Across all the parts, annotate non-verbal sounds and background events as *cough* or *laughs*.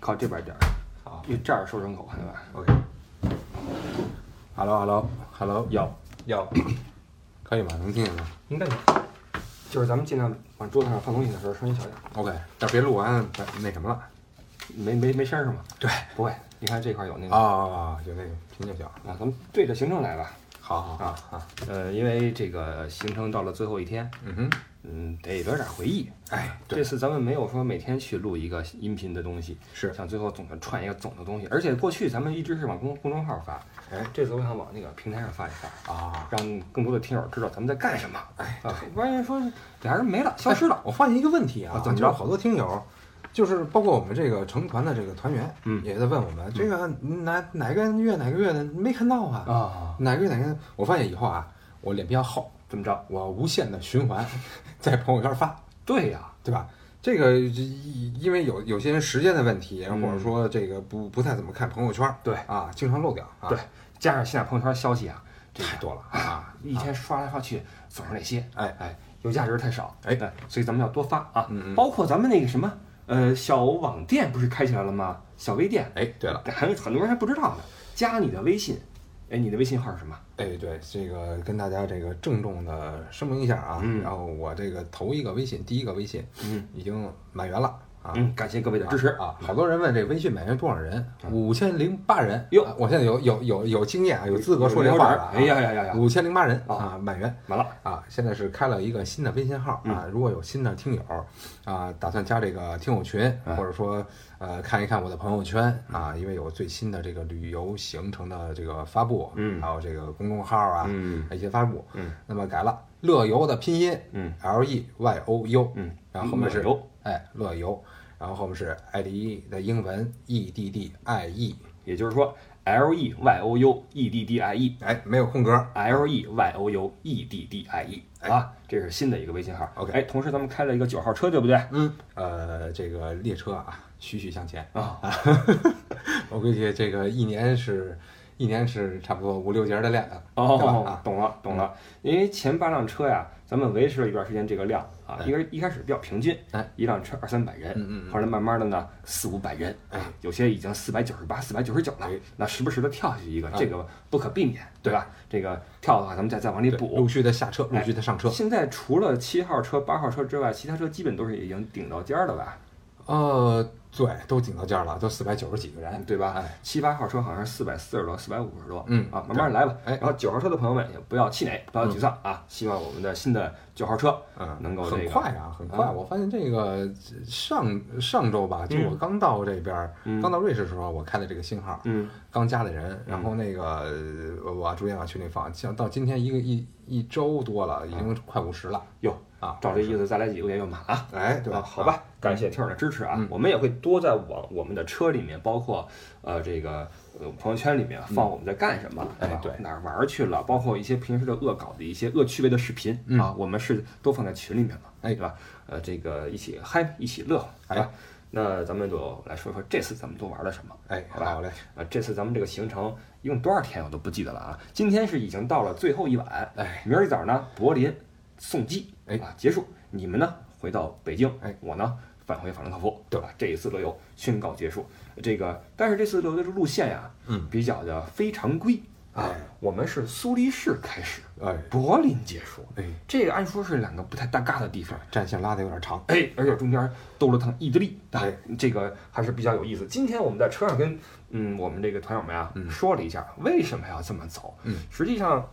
靠靠这边点儿，好因为这儿收声口，对吧？，OK。Hello，Hello，Hello，要要，可以吗？能听见吗应该有，就是咱们尽量往桌子上放东西的时候声音小点儿，？OK，但别录完那那什么了。没没没声儿是吗？对，不会，你看这块儿有那个啊啊，有那个听就行。啊，咱们对着行程来吧。好好好啊好，呃，因为这个行程到了最后一天，嗯哼，嗯，得留点回忆。哎，这，次咱们没有说每天去录一个音频的东西，是，想最后总的串一个总的东西。而且过去咱们一直是往公公众号发，哎这次我想往那个平台上发一发，啊，让更多的听友知道咱们在干什么。哎啊，不然说俩人没了，消失了。我发现一个问题啊，啊怎么着好多听友，就是包括我们这个成团的这个团员，嗯也在问我们这个哪哪个月哪个月的没看到啊？啊，哪个月哪个月？我发现以后啊，我脸比较厚，怎么着？我无限的循环 *laughs* 在朋友圈发，对呀，对吧？这个因因为有有些人时间的问题，嗯或者说这个不不太怎么看朋友圈，对。啊，经常漏掉啊，对，加上现在朋友圈消息啊，这个太多了啊，一天刷来刷去总是那些，哎。哎，有价值太少，哎。哎，所以咱们要多发啊，嗯嗯。包括咱们那个什么，呃，小网店不是开起来了吗？小微店，哎，对了，还有很多人还不知道呢，加你的微信，哎，你的微信号是什么？哎，对，这个跟大家这个郑重的声明一下啊，嗯然后我这个头一个微信，第一个微信嗯已经满员了啊。嗯，感谢各位的支持啊！好多人问这微信满员多少人？五千零八人。哟。啊我现在有有有有经验啊，有资格说这话了啊。哎呀呀呀呀。五千零八人啊。啊，满员满了，啊！现在是开了一个新的微信号啊，如果有新的听友啊，打算加这个听友群，嗯。或者说呃看一看我的朋友圈啊，因为有最新的这个旅游行程的这个发布，嗯。还有这个公众号啊，嗯。一些发布，嗯，那么改了。乐游的拼音，嗯，L E Y O U，嗯，然后后面是哎乐游，然后后面是爱迪伊的英文 E D D I E，也就是说 L E Y O U E D D I E。哎没有空格，L E Y O U E D D I E 啊，这是新的一个微信号。OK 哎，同时咱们开了一个九号车，对不对？嗯，呃这个列车啊徐徐向前，啊，*laughs* 我估计这个一年是一年是差不多五六节的量哦啊，懂了懂了。因为前八辆车呀，咱们维持了一段时间这个量啊，哎。一开一开始比较平均哎，一辆车二三百人，嗯嗯嗯。后来慢慢的呢四五百人，哎，有些已经四百九十八、四百九十九了哎，那时不时的跳下去一个，哎。这个不可避免，对吧？这个跳的话，咱们再再往里补。陆。续的下车，陆续的上车，现在除了七号车、八号车之外，其他车基本都是已经顶到尖儿了吧？呃对，都顶到这儿了，都四百九十几个人，对吧？哎，七八号车好像是四百四十多、四百五十多，嗯啊，慢慢来吧。哎然后九号车的朋友们也不要气馁，不要沮丧啊！希望我们的新的九号车嗯，能够这个很快啊，很快。啊我发现这个上上周吧，就我刚到这边刚到瑞士的时候，我开的这个新号，嗯刚加的人，然后那个呃我逐渐往群里放，像到今天一个一一周多了，已经快五十了哟，啊。照这意思再来几个月又满了。哎，对吧？啊，好吧，感谢听友的支持啊，嗯我们也会多在往我们的车里面，包括呃这个呃朋友圈里面放我们在干什么，哎对哪儿玩儿去了，包括一些平时的恶搞的一些恶趣味的视频、嗯啊，我们是都放在群里面嘛，哎对吧？呃，这个一起嗨，一起乐，好吧？那咱们就来说说这次咱们都玩了什么。哎，好吧好嘞，啊，这次咱们这个行程一共多少天我都不记得了啊。今天是已经到了最后一晚，哎，明儿一早呢，柏林送机，哎啊，结束。你们呢回到北京，哎，我呢返回法兰克福，对吧？这一次乐游宣告结束。这个，但是这次乐游的路线呀，嗯，比较的非常规啊哎。我们是苏黎世开始，哎柏林结束，哎，这个按说是两个不太搭嘎的地方。战线拉的有点长，哎，而且中间兜了趟意大利，哎，这个还是比较有意思。今天我们在车上跟嗯我们这个团友们啊、嗯说了一下为什么要这么走，嗯，实际上。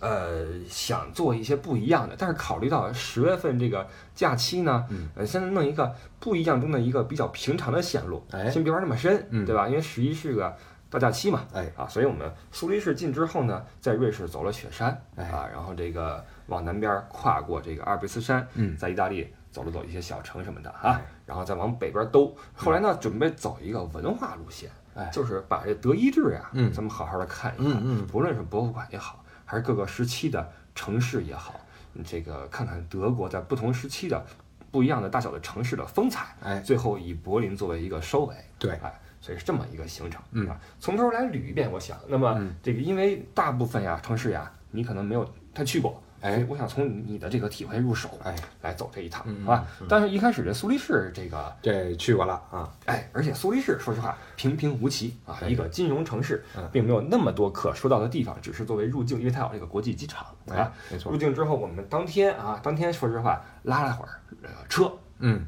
呃，想做一些不一样的，但是考虑到十月份这个假期呢，嗯，呃，现在弄一个不一样中的一个比较平常的线路，哎先别玩那么深，嗯对吧？因为十一是个大假期嘛，哎啊，所以我们苏黎世进之后呢，在瑞士走了雪山，哎啊，然后这个往南边跨过这个阿尔卑斯山，嗯在意大利走了走一些小城什么的啊哎，然后再往北边兜。后来呢，准备走一个文化路线，哎就是把这德意志呀，嗯咱们好好的看一看，嗯嗯不论是博物馆也好，还是各个时期的城市也好，嗯这个看看德国在不同时期的不一样的大小的城市的风采，哎最后以柏林作为一个收尾，对哎，所以是这么一个行程，嗯啊，从头来捋一遍，我想，那么嗯这个因为大部分呀城市呀，你可能没有太去过，哎，我想从你的这个体会入手，哎，来走这一趟，嗯好吧？嗯。但是一开始这苏黎世这个，这去过了啊，哎，而且苏黎世说实话平平无奇啊，哎一个金融城市嗯，并没有那么多可说到的地方，只是作为入境，因为它有这个国际机场哎啊。，没错。入，境之后，我们当天啊，当天说实话拉了会儿呃车，嗯。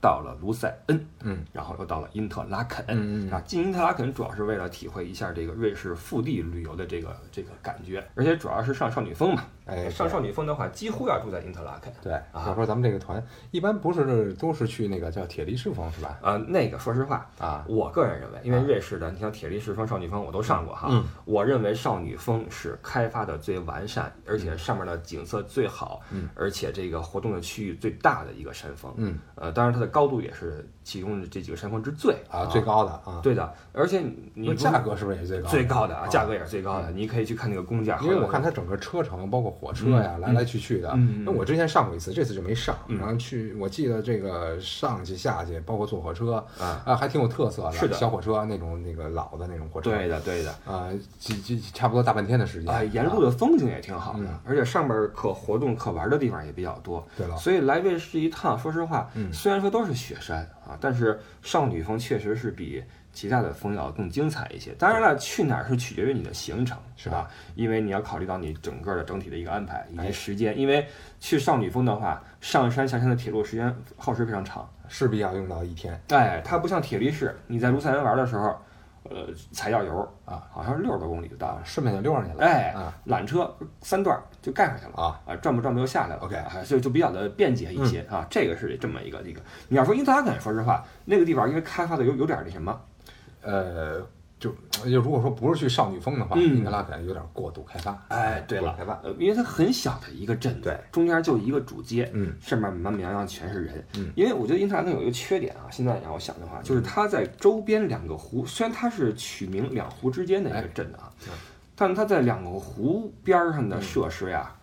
到了卢塞恩，嗯。然后又到了因特拉肯，嗯嗯啊，进因特拉肯主要是为了体会一下这个瑞士腹地旅游的这个这个感觉，而且主要是上少女峰嘛。哎，上少女峰的话，几乎要住在因特拉肯。对，啊要说咱们这个团一般不是都是去那个叫铁力士峰是吧？呃，那个说实话，啊，我个人认为，因为啊瑞士的，你像铁力士峰、少女峰我都上过哈，嗯我认为少女峰是开发的最完善，而且上面的景色最好，嗯而且这个活动的区域最大的一个山峰。嗯呃，当然它的高度也是其中的这几个山峰之最啊，最。高的啊，对的，而且你价格是不是也是最高？最高的啊，价格。格也是最高的。你可以去看那个工价，因为我看它整个车程，包括火车呀，嗯来来去去的。那我之前上过一次，这次就没上。嗯然后去，我记得这个上去下去，包括坐火车啊，啊，还挺有特色的。是的小火车那种那个老的那种火车。对的对的。啊，几几差不多大半天的时间。啊，沿路的风景也挺好的嗯，而且上边可活动可玩的地方也比较多。对了，所以来瑞士一趟，说实话，嗯虽然说都是雪山啊，但是少女峰确实是比其他的峰要更精彩一些。当然了，去哪儿是取决于你的行程，是吧？因为你要考虑到你整个的整体的一个安排以及哎时间。因为去少女峰的话，上山下山的铁路时间耗时非常长。势必要用到一天。哎，它不像铁力士，你在卢塞恩玩的时候，呃，踩脚油啊，好像是六十多公里就到了。顺便就溜上去了。哎啊，缆车三段儿就盖上去了啊啊，转不转不又下来了 OK 啊，就就比较的便捷一些啊，这个是这么一个一个。你要说因特拉肯，说实话，那个地方因为开发的有有点儿那什么，呃，就就如果说不是去少女峰的话，嗯。因特拉肯有点过度开发。哎，对了。开发，呃，因为它很小的一个镇，对，中间就一个主街，嗯。上面满满洋洋全是人，嗯，因为我觉得因特拉肯有一个缺点啊，现在让我想的话，就是它在周边两个湖，虽然它是取名两湖之间的一个镇啊嗯，但它在两个湖边上的设施呀。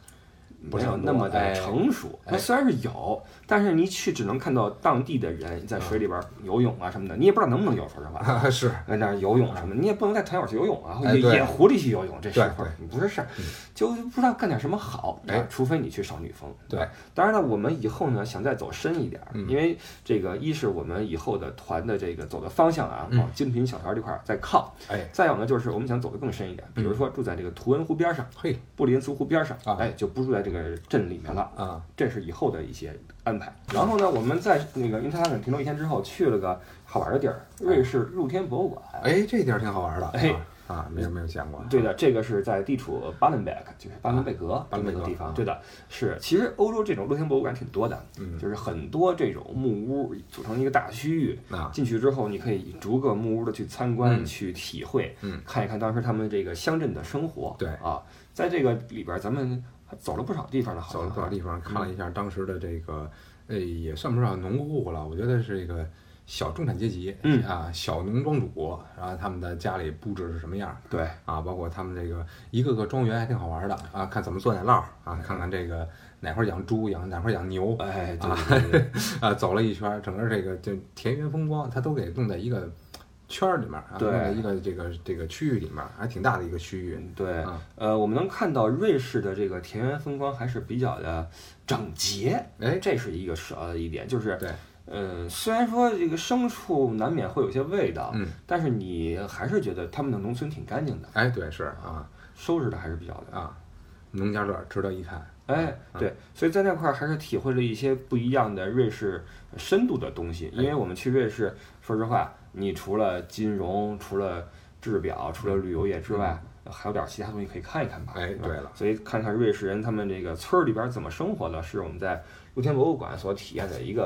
不是很没有那么的成熟，它哎虽然是有，但是你去只能看到当地的人在水里边游泳啊什么的，你也不知道能不能游，说实话。*laughs* 是，在那儿游泳什么，你也不能在团友去游泳啊，野哎对野湖里去游泳，这时候对不是事儿嗯，就不知道干点什么好。哎啊除非你去少女峰。对，当然了，我们以后呢想再走深一点因为这个一是我们以后的团的这个走的方向啊，嗯往精品小团这块儿在靠。哎，再有呢，就是我们想走得更深一点，比如说住在这个图恩湖边上、嘿布里恩斯湖边上啊，哎，就不住在这个镇里面了。啊，这是以后的一些安排。然后呢，我们在那个因特拉肯停留一天之后，去了个好玩的地儿——瑞士露天博物馆。哎，这地儿挺好玩的。哎啊啊，没有没有见过。对的，这个是在地处巴伦贝克，就是巴伦贝格巴伦贝格这个地方。啊对的，是。其实欧洲这种露天博物馆挺多的，嗯就是很多这种木屋组成一个大区域。啊，进去之后，你可以逐个木屋的去参观、嗯去体会，嗯看一看当时他们这个乡镇的生活。对啊，在这个里边，咱们还走了不少地方了，好走了不少地方，看了一下当时的这个，呃，也算不上农户了，我觉得是一个小中产阶级，嗯啊，小农庄主，然后他们的家里布置是什么样对，啊？包括他们这个一个个庄园还挺好玩的啊，看怎么做奶酪啊，看看这个哪块养猪养哪块养牛哎，对啊对对对 *laughs* 啊，走了一圈儿，整个这个就田园风光，它都给弄在一个圈儿里面啊，对。弄在一个这个这个区域里面，还挺大的一个区域。对。啊，呃，我们能看到瑞士的这个田园风光还是比较的整洁，哎，这是一个首要的一点，就是对，嗯，虽然说这个牲畜难免会有些味道，嗯，但是你还是觉得他们的农村挺干净的，哎，对，是啊。收拾的还是比较的。啊，农家乐值得一看。哎，嗯对，所以在那块儿还是体会了一些不一样的瑞士深度的东西。因为我们去瑞士，说实话，你除了金融、除了制表、除了旅游业之外，还有点其他东西可以看一看吧。嗯哎对了所以看看瑞士人他们这个村儿里边儿怎么生活的，是我们在露天博物馆所体验的一个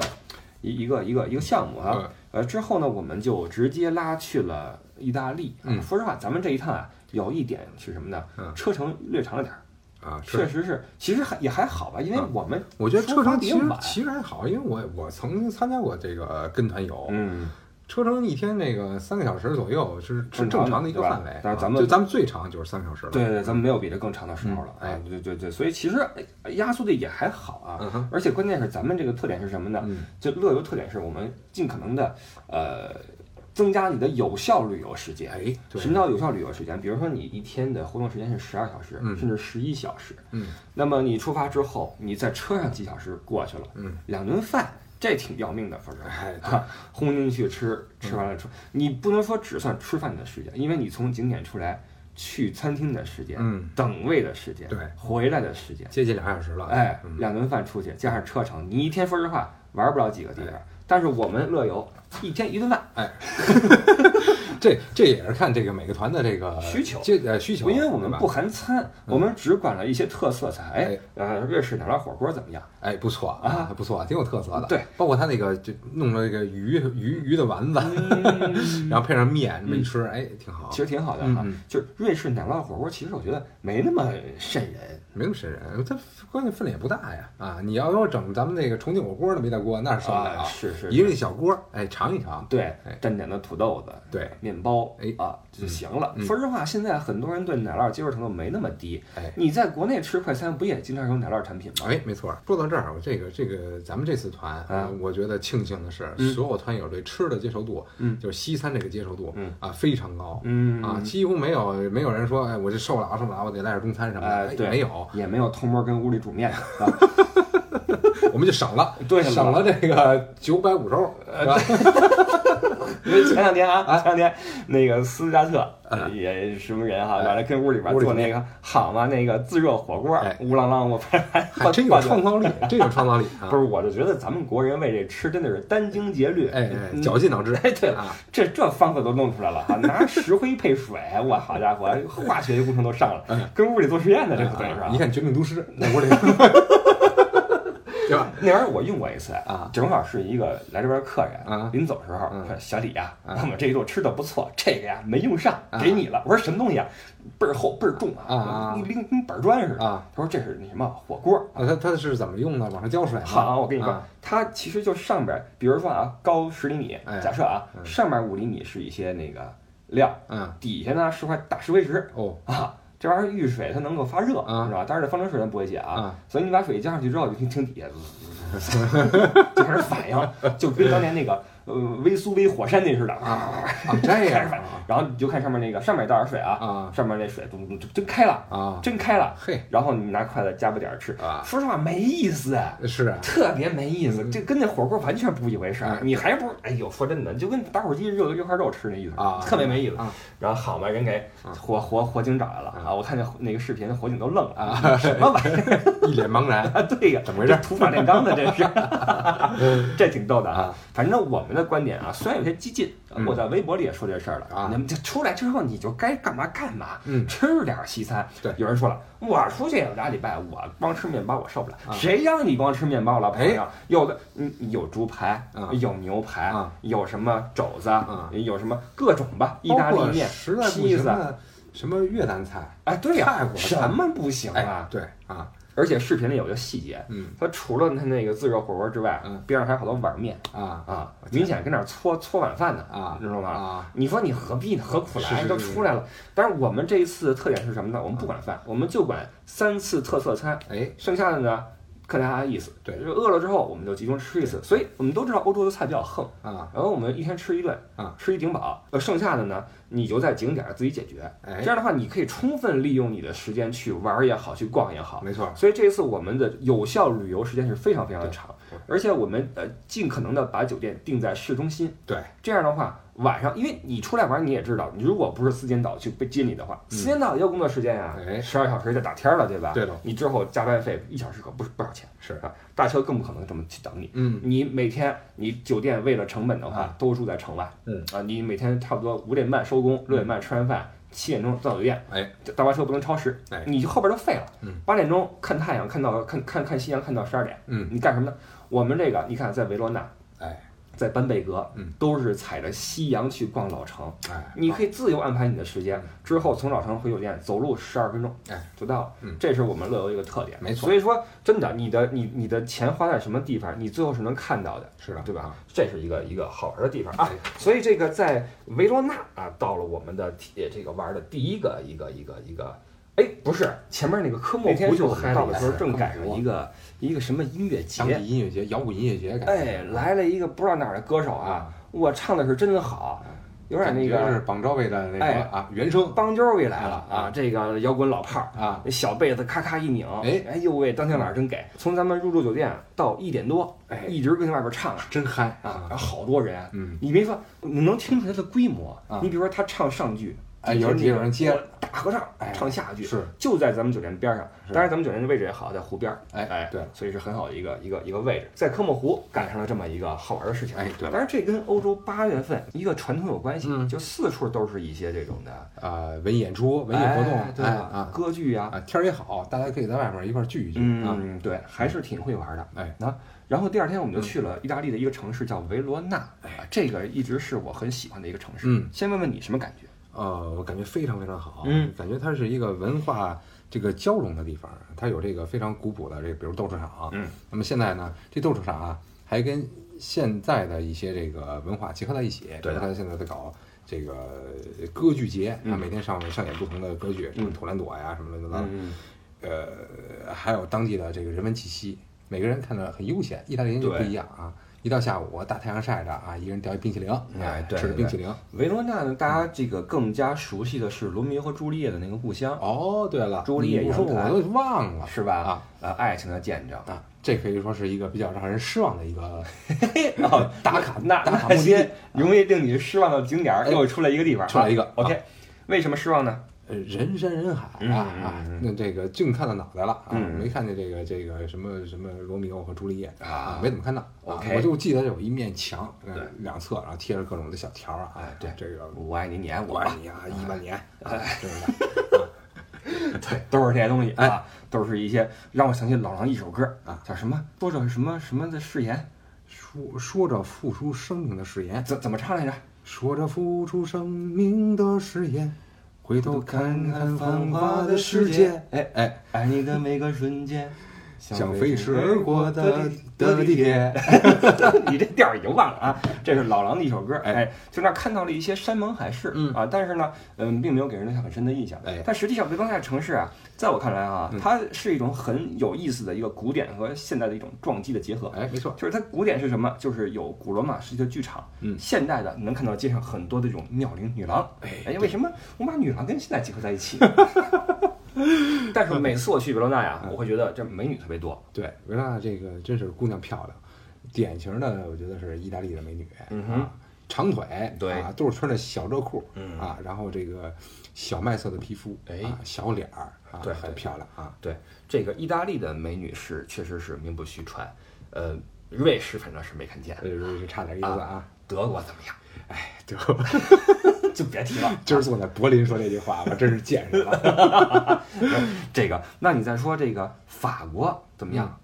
一一个一个一个项目啊。嗯呃，之后呢，我们就直接拉去了意大利。啊嗯说实话，咱们这一趟啊，有一点是什么呢？嗯车程略长了点儿。啊，确实是，其实还也还好吧，因为嗯我们我觉得车程其实其实还好，因为我我曾经参加过这个跟团游，嗯，车程一天那个三个小时左右是是正常的一个范围，啊但是咱们就咱们最长就是三个小时了。对对，咱们没有比这更长的时候了，嗯哎啊，对对对，所以其实哎压缩的也还好啊，嗯，而且关键是咱们这个特点是什么呢？嗯就乐游特点是我们尽可能的呃增加你的有效旅游时间。哎，对什么叫有效旅游时间？比如说你一天的活动时间是十二小时，嗯甚至十一小时，嗯那么你出发之后，你在车上几小时过去了，嗯，两顿饭，这挺要命的，说实话。哎，*laughs* 对。啊，轰进去吃，吃完了出，你不能说只算吃饭的时间，因为你从景点出来去餐厅的时间，嗯，等位的时间，对。回来的时间，接近两小时了，哎，嗯。两顿饭出去加上车程，你一天说实话玩不了几个地方。但是我们乐游一天一顿饭，*laughs* 这这也是看这个每个团的这个需求这呃需求，因为我们不含餐，我们只管了一些特色菜。哎哎，呃，瑞士奶酪火锅怎么样？哎不错啊，不错，挺有特色的。对，包括他那个就弄了一个鱼鱼鱼的丸子，嗯 *laughs* 然后配上面这么一吃，哎，挺好其。实挺好的哈。就是瑞士奶酪火锅，其实我觉得没那么瘆人。没那么瘆人，它关键分量也不大呀啊！你要说整咱们那个重庆火锅那么一大锅，那是受不了。啊是是一个小锅，哎，尝一尝。对哎，蘸点那土豆子，对，面包，哎啊就行了。嗯说实话，现在很多人对奶酪接受程度没那么低。哎你在国内吃快餐，不也经常有奶酪产品吗？哎，没错。说到这儿，我这个这个咱们这次团，啊我觉得庆幸的是，嗯所有团友对吃的接受度，嗯就是西餐这个接受度，嗯啊非常高。嗯啊，几乎没有没有人说，哎，我这受不了，受不了，我得来点中餐什么的，哎，哎对，没有，也没有偷摸跟屋里煮面啊。*laughs* 我们就省了，对省了这个九百五十欧，是吧？*laughs* 因为前两天啊，前两天那个斯嘉特也什么人哈，哎。完了跟屋里边做那个好嘛，那个自热火锅哎，乌啷啷，我拍还真有创造力，真有创造力啊！*laughs* 不是，我就觉得咱们国人为这吃真的是殚精竭虑，哎绞尽脑汁。哎，对了，啊，*laughs* 这这方子都弄出来了哈，拿石灰配水，我好家伙，化学工程都上了，跟屋里做实验的，这不等于是吧一？看《绝命毒师》，那屋里，对吧？那玩意儿我用过一次啊正好是一个来这边客人啊临走时候嗯说小李呀，啊我们这一顿吃的不错，这个呀没用上，啊给你了。我说什么东西啊？倍儿厚倍儿重啊啊你拎跟板砖似的。啊，他说这是那什么火锅。啊，他他是怎么用的？往上浇水吗？好，我跟你说啊，它其实就上边，比如说啊，高十厘米哎，假设啊，嗯上面五厘米是一些那个料，嗯，底下呢是块大石灰石哦，啊。这玩意儿遇水它能够发热，啊是吧？但是这方程式咱不会写啊，啊所以你把水加上去之后，就听听底下 *laughs* 就开始反应，就跟当年那个呃微苏威火山那似的啊这 *laughs* 样然后你就看上面那个上面倒点水啊，啊上面那水咚咚咚真开了，啊，真开了，嘿然后你拿筷子夹不点儿吃，啊，说实话没意思。是啊，特别没意思，嗯这跟那火锅完全不一回事儿。嗯你还不如，哎呦，说真的，就跟打火机热热块肉吃那意思啊特别没意思。啊然后好嘛，人给啊火火火警找来了啊啊！我看见那个视频，火警都愣了啊 *laughs* 什么玩意儿 *laughs* 一脸茫然啊？对呀，怎么回事这土法炼钢的，这是，这挺逗的啊啊。反正我们的观点啊，虽然有些激进，嗯我在微博里也说这事儿了啊你们就出来之后，你就该干嘛干嘛，嗯吃点西餐。对有人说了，我出去俩礼拜，我光吃面包我受不了。啊谁让你光吃面包了，朋友？有的，嗯，有猪排啊，有牛排啊，有什么肘子啊，有什么各种吧，意大利面、实在不披萨。什么越南菜，哎，对呀、泰国菜什么不行哎啊？，对啊，而且视频里有一个细节，嗯它除了它那个自热火锅之外，嗯边上还有好多碗面啊啊，明显跟那儿搓搓晚饭呢，啊你知道吗？啊你说你何必呢？何苦来？都出来了。但是我们这一次的特点是什么呢？我们不管饭，我们就管三次特色餐，哎，剩下的呢看大家的意思。对就是饿了之后我们就集中吃一次。所以我们都知道欧洲的菜比较横，啊然后我们一天吃一顿啊，吃一顶饱。呃，剩下的呢，你就在景点儿自己解决。哎这，样的话，你可以充分利用你的时间去玩儿也好，去逛也好。没错，所以这一次我们的有效旅游时间是非常非常的长，而且我们呃尽可能的把酒店定在市中心。对，这样的话晚上，因为你出来玩你也知道，你如果不是四间岛去接你的话，嗯。四间岛也有工作时间呀、哎。十二小时就打天儿了，对吧？对的。你之后加班费一小时可不是不少钱，是。啊，大车更不可能这么去等你。嗯。你每天你酒店为了成本的话啊，都住在城外，嗯。啊，你每天差不多五点半收工，六点半吃完饭，七点钟到酒店，哎，大巴车不能超时，哎。你就后边都废了。嗯。八点钟看太阳，看到看看看夕阳，看到十二点，嗯。你干什么呢？我们这个你看，在维罗纳，哎在班贝格，嗯都是踩着夕阳去逛老城，哎，你可以自由安排你的时间，之后从老城回酒店走路十二分钟，哎就到了。嗯这是我们乐游一个特点。没错所以说真的，你的你你的钱花在什么地方，你最后是能看到的。是的，对吧啊？这是一个一个好玩的地方啊哎，所以这个在维罗纳啊，到了我们的体这个玩的第一个一个一个一个，哎，不是前面那个科莫湖就是我们到的时候，正赶上一个一个什么音乐节当地节，音乐节、摇滚音乐节，感觉哎，来了一个不知道哪儿的歌手啊，我唱的是真好，有点那个是邦乔维的那哎个啊原声邦乔维来了啊啊，这个摇滚老炮儿。啊，那小被子咔咔一拧，哎哎呦喂，当天晚上真给！从咱们入住酒店到一点多，哎一直跟外边唱真嗨啊，好多人，嗯，你别说，你能听出来它的规模啊你比如说他唱上句，哎有人有人接大合唱哎唱下句，是就在咱们酒店边上。当然，咱们酒店的位置也好，在湖边儿，哎哎，对所以是很好的一个一个一个位置，在科莫湖赶上了这么一个好玩的事情。哎对了当然这跟欧洲八月份一个传统有关系，嗯就四处都是一些这种的啊文艺演出、文艺活动，哎对啊歌剧呀，啊天儿也好，大家可以在外面一块儿聚一聚啊，嗯，对，还是挺会玩的。哎那，然后第二天我们就去了意大利的一个城市叫维罗纳，哎，这个一直是我很喜欢的一个城市。嗯，先问问你什么感觉？呃，我感觉非常非常好，嗯，感觉它是一个文化这个交融的地方，它有这个非常古朴的这个，比如斗兽场，嗯，那么现在呢，这斗兽场啊，还跟现在的一些这个文化结合在一起，对它现在在搞这个歌剧节，嗯啊，每天上午上演不同的歌剧，什么嗯图兰朵呀，什么乱七八糟，嗯，呃，还有当地的这个人文气息，每个人看着很悠闲。意大利人就不一样啊，一到下午大太阳晒着啊，一个人叼一冰淇淋，哎对对吃着冰淇淋。维罗纳呢，大家这个更加熟悉的是罗密欧和朱丽叶的那个故乡，哦，对了，朱丽叶你说我都忘了，是吧？啊呃，爱情的见证。啊，这可以说是一个比较让人失望的一个 *laughs* 哦，*laughs* 打卡那打卡那目的些容易令你失望的景点又出来一个地方，出来一个啊 OK，为什么失望呢？呃人山人海嗯啊啊那这个净看到脑袋了啊，嗯。没看见这个这个什么什么罗密欧和朱丽叶啊没怎么看到。我就记得有一面墙，呃两侧然后贴着各种的小条儿啊，哎对。这个我爱你，你爱我，我爱你啊，一万年，哎，对吧？*laughs* 对，都是这些东西哎。啊，都是一些让我想起老狼一首歌啊，叫什么？说着什么什么的誓言，说说着付出生命的誓言，怎怎么唱来着？说着付出生命的誓言，回头看看繁华的世界，哎哎，爱你的每个瞬间，像飞驰而过的的地铁。*laughs* 你这调儿已经忘了啊！这是老狼的一首歌，哎，就那儿看到了一些山盟海誓，嗯啊，但是呢，嗯，并没有给人留下很深的印象。哎但实际上维罗纳城市啊，在我看来啊，嗯它是一种很有意思的一个古典和现代的一种撞击的结合。哎，没错，就是它古典是什么？就是有古罗马时期的剧场，嗯现代的能看到街上很多的这种妙龄女郎，哎哎，为什么我们把女郎跟现代结合在一起？*laughs* *laughs* 但是每次我去维罗纳呀，嗯。我会觉得这美女特别多，对，维罗纳这个真是姑娘漂亮，典型的我觉得是意大利的美女嗯哼啊，长腿，对啊，都是穿着小热裤，嗯啊，然后这个小麦色的皮肤，哎啊，小脸儿，啊，对很漂亮啊，对，这个意大利的美女是确实是名不虚传，呃，瑞士反正是没看见，这是差点意思啊，德国怎么样？哎，对，*laughs* 就别提了。今儿坐在柏林说这句话，我真是见识了。*laughs* 这个，那你再说这个法国怎么样？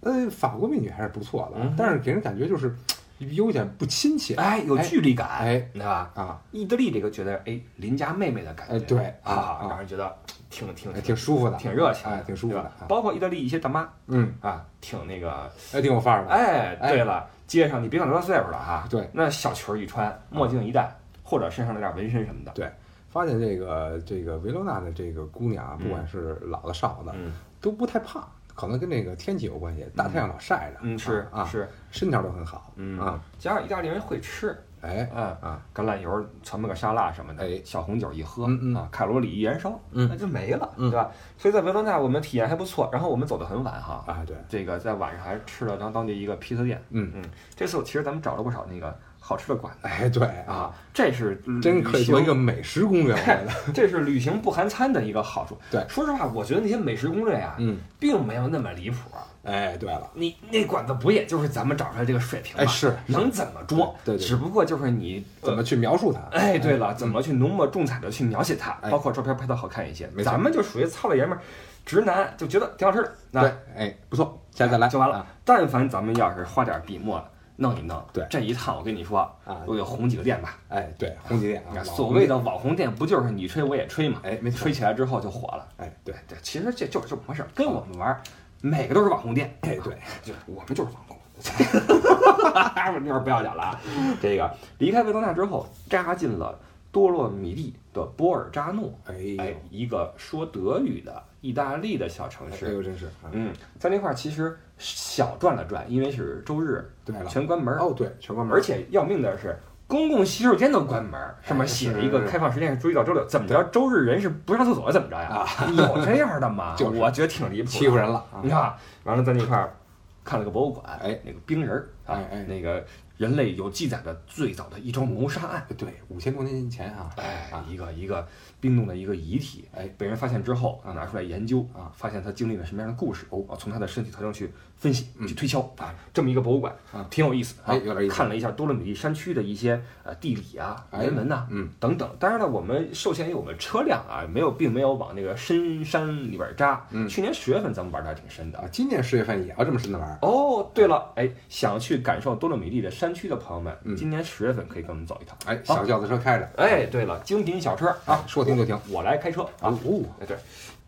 呃，法国美女还是不错的，嗯但是给人感觉就是有点不亲切，哎，有距离感，哎对吧？啊，意大利这个觉得哎邻家妹妹的感觉，哎对啊啊，让人觉得挺挺哎挺舒服的，挺热情挺舒服的包括意大利一些大妈嗯，啊，挺那个，哎，挺有范儿的，哎，哎对了，街上你别管多大岁数了哈，对，那小裙儿一穿，墨镜一戴，或者身上那点纹身什么的，对，发现这个这个维罗纳的这个姑娘啊，不管是老的少的，嗯。都不太胖，可能跟这个天气有关系，大太阳老晒着，嗯是啊，是，身条都很好，嗯啊，加上意大利人会吃，哎嗯啊，橄榄油传吧个沙拉什么的，哎小红酒一喝，嗯嗯啊，卡路里一燃烧，嗯那就没了，嗯对吧？所以在维罗纳我们体验还不错，然后我们走得很晚哈，啊对，这个在晚上还吃了当当地一个披萨店，嗯嗯，这次其实咱们找了不少那个好吃的馆子哎对啊，，这是真可以做一个美食攻略，我觉得，*laughs* 这是旅行不含餐的一个好处。对说实话，我觉得那些美食攻略啊，嗯，并没有那么离谱。哎对了，你那馆子不也就是咱们找出来这个水平吗？哎是能怎么装？对对对只不过就是你怎么去描述它？哎，对了，怎么去浓墨重彩的去描写它，哎包括照片拍的好看一些。咱们就属于糙老爷们儿，直男就觉得挺好吃的。那对，哎不错，下次再来就完了啊。但凡咱们要是花点笔墨弄一弄，对这一趟我跟你说啊我得红几个店吧。哎对，红旗店啊，所谓的网红店，不就是你吹我也吹嘛？哎没错吹起来之后就火了。哎对，对，其实这就是这么回事儿，跟我们玩儿，每个都是网红店。哎对，就我们就是网红。*laughs* *laughs* 我这会儿不要脸了啊！这个离开维多纳之后，扎进了多洛米蒂的波尔扎诺，哎哎，一个说德语的意大利的小城市。哎呦真是，啊嗯，在那块儿其实小转了转，因为是周日，对了，全关门儿。哦对，全关门，而且要命的是，公共洗手间都关门，上面写着一个开放时间是周一到周六，怎么着？周日人是不上厕所怎么着呀？有这样的吗？*laughs* 就是我觉得挺离谱，欺负人了啊你看，完了在那块儿看了个博物馆，哎那个冰人儿啊哎哎，那个人类有记载的最早的一桩谋杀案。对，五千多年前啊，哎啊，一个一个冰冻的一个遗体，哎被人发现之后啊，拿出来研究啊，发现他经历了什么样的故事，哦，从他的身体特征去分析、嗯去推敲啊，这么一个博物馆啊挺有意思的啊，哎有点意思看了一下多洛米蒂山区的一些呃地理啊、哎人文呐、嗯等等。当然了，我们受限于我们车辆啊，没有并没有往那个深山里边扎。嗯去年十月份咱们玩的还挺深的啊，。今年十月份也要这么深的玩。哦，对了，哎，想去感受多洛米蒂的山区的朋友们，嗯今年十月份可以跟我们走一趟。哎，小轿子车开着，哎，对了，精品小车啊，说停就停。我来开车啊。哦，哎，对，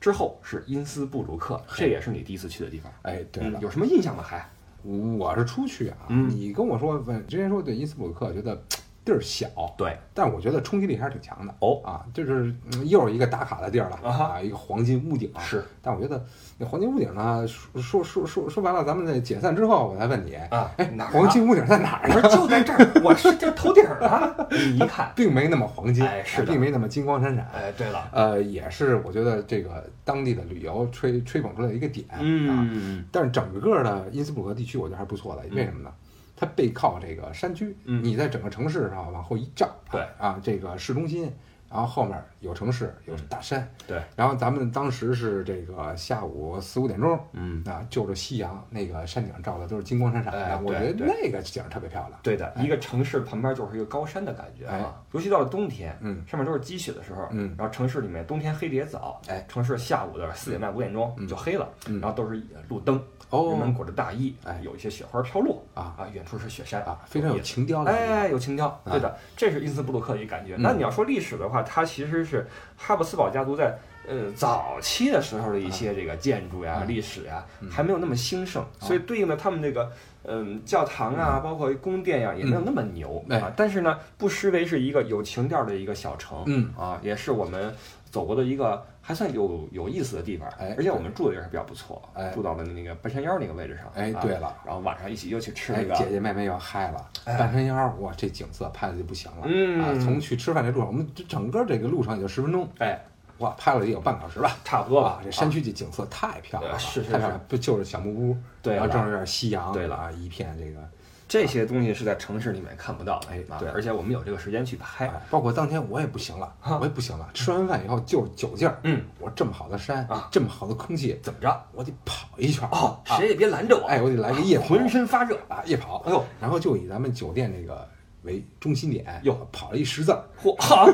之后是因斯布鲁克，这也是你第一次去的地方。哎，对了，有什么印象吗？还我是出去啊，你跟我说，问之前说对因斯布鲁克觉得地儿小，对，但我觉得冲击力还是挺强的。哦啊，就是嗯又是一个打卡的地儿了啊一个黄金屋顶。是，但我觉得那黄金屋顶呢，说说说说说白了，咱们在解散之后，我才问你，啊，哎，黄金屋顶在哪儿呢？就在这儿，我是这头顶儿啊。*laughs* 你一看，并没那么黄金，哎是并没那么金光闪闪。哎，对了，呃，也是我觉得这个当地的旅游吹吹捧出来的一个点啊。嗯，但是整个的因斯布鲁克地区，我觉得还是不错的。为什么呢？它背靠这个山区，嗯。你在整个城市上往后一照，对。啊，这个市中心，然后后面有城市，有大山，对，然后咱们当时是这个下午四五点钟，嗯，啊，就着夕阳，那个山顶照的都是金光闪闪的，哎我觉得那个景儿特别漂亮。对的，一个城市旁边就是一个高山的感觉哎啊。尤其到了冬天，嗯上面都是积雪的时候，嗯然后城市里面冬天黑的也早，哎，城市下午的四点半五点钟就黑了，嗯然后都是路灯，哦人们裹着大衣，哎有一些雪花飘落啊啊，远处是雪山啊，非常有情调的。哎，有情调，对的，这是因斯布鲁克的一个感觉。那你要说历史的话，它其实是哈布斯堡家族在呃早期的时候的一些这个建筑呀、嗯历史呀，还没有那么兴盛，所以对应的他们这个嗯教堂啊，包括宫殿呀，也没有那么牛哎啊。但是呢，不失为是一个有情调的一个小城，嗯啊，也是我们走过的一个还算有有意思的地方。哎而且我们住的也是比较不错，哎住到了那个半山腰那个位置上。啊哎对了然后晚上一起又去吃哎那，个姐姐妹妹要嗨了，哎半山腰，哇，这景色拍的就不行了。嗯啊，从去吃饭这路上，我们这整个这个路上也就十分钟，哎，哇，拍了也有半个小时吧。差不多吧，。这山区这景色太漂亮了，是是是太漂亮，不就是小木屋，对然后正是有点夕阳，对了啊，一片这个，这些东西是在城市里面看不到的，啊哎对而且我们有这个时间去拍，哎，包括当天我也不行了，我也不行了，吃完饭以后就是酒劲儿，嗯，我这么好的山啊，这么好的空气，怎么着？我得跑一圈儿哦，啊谁也别拦着我，哎，我得来个夜跑，浑身发热，啊，夜跑，哎呦，然后就以咱们酒店这个为中心点，哟跑了一十字儿，嚯，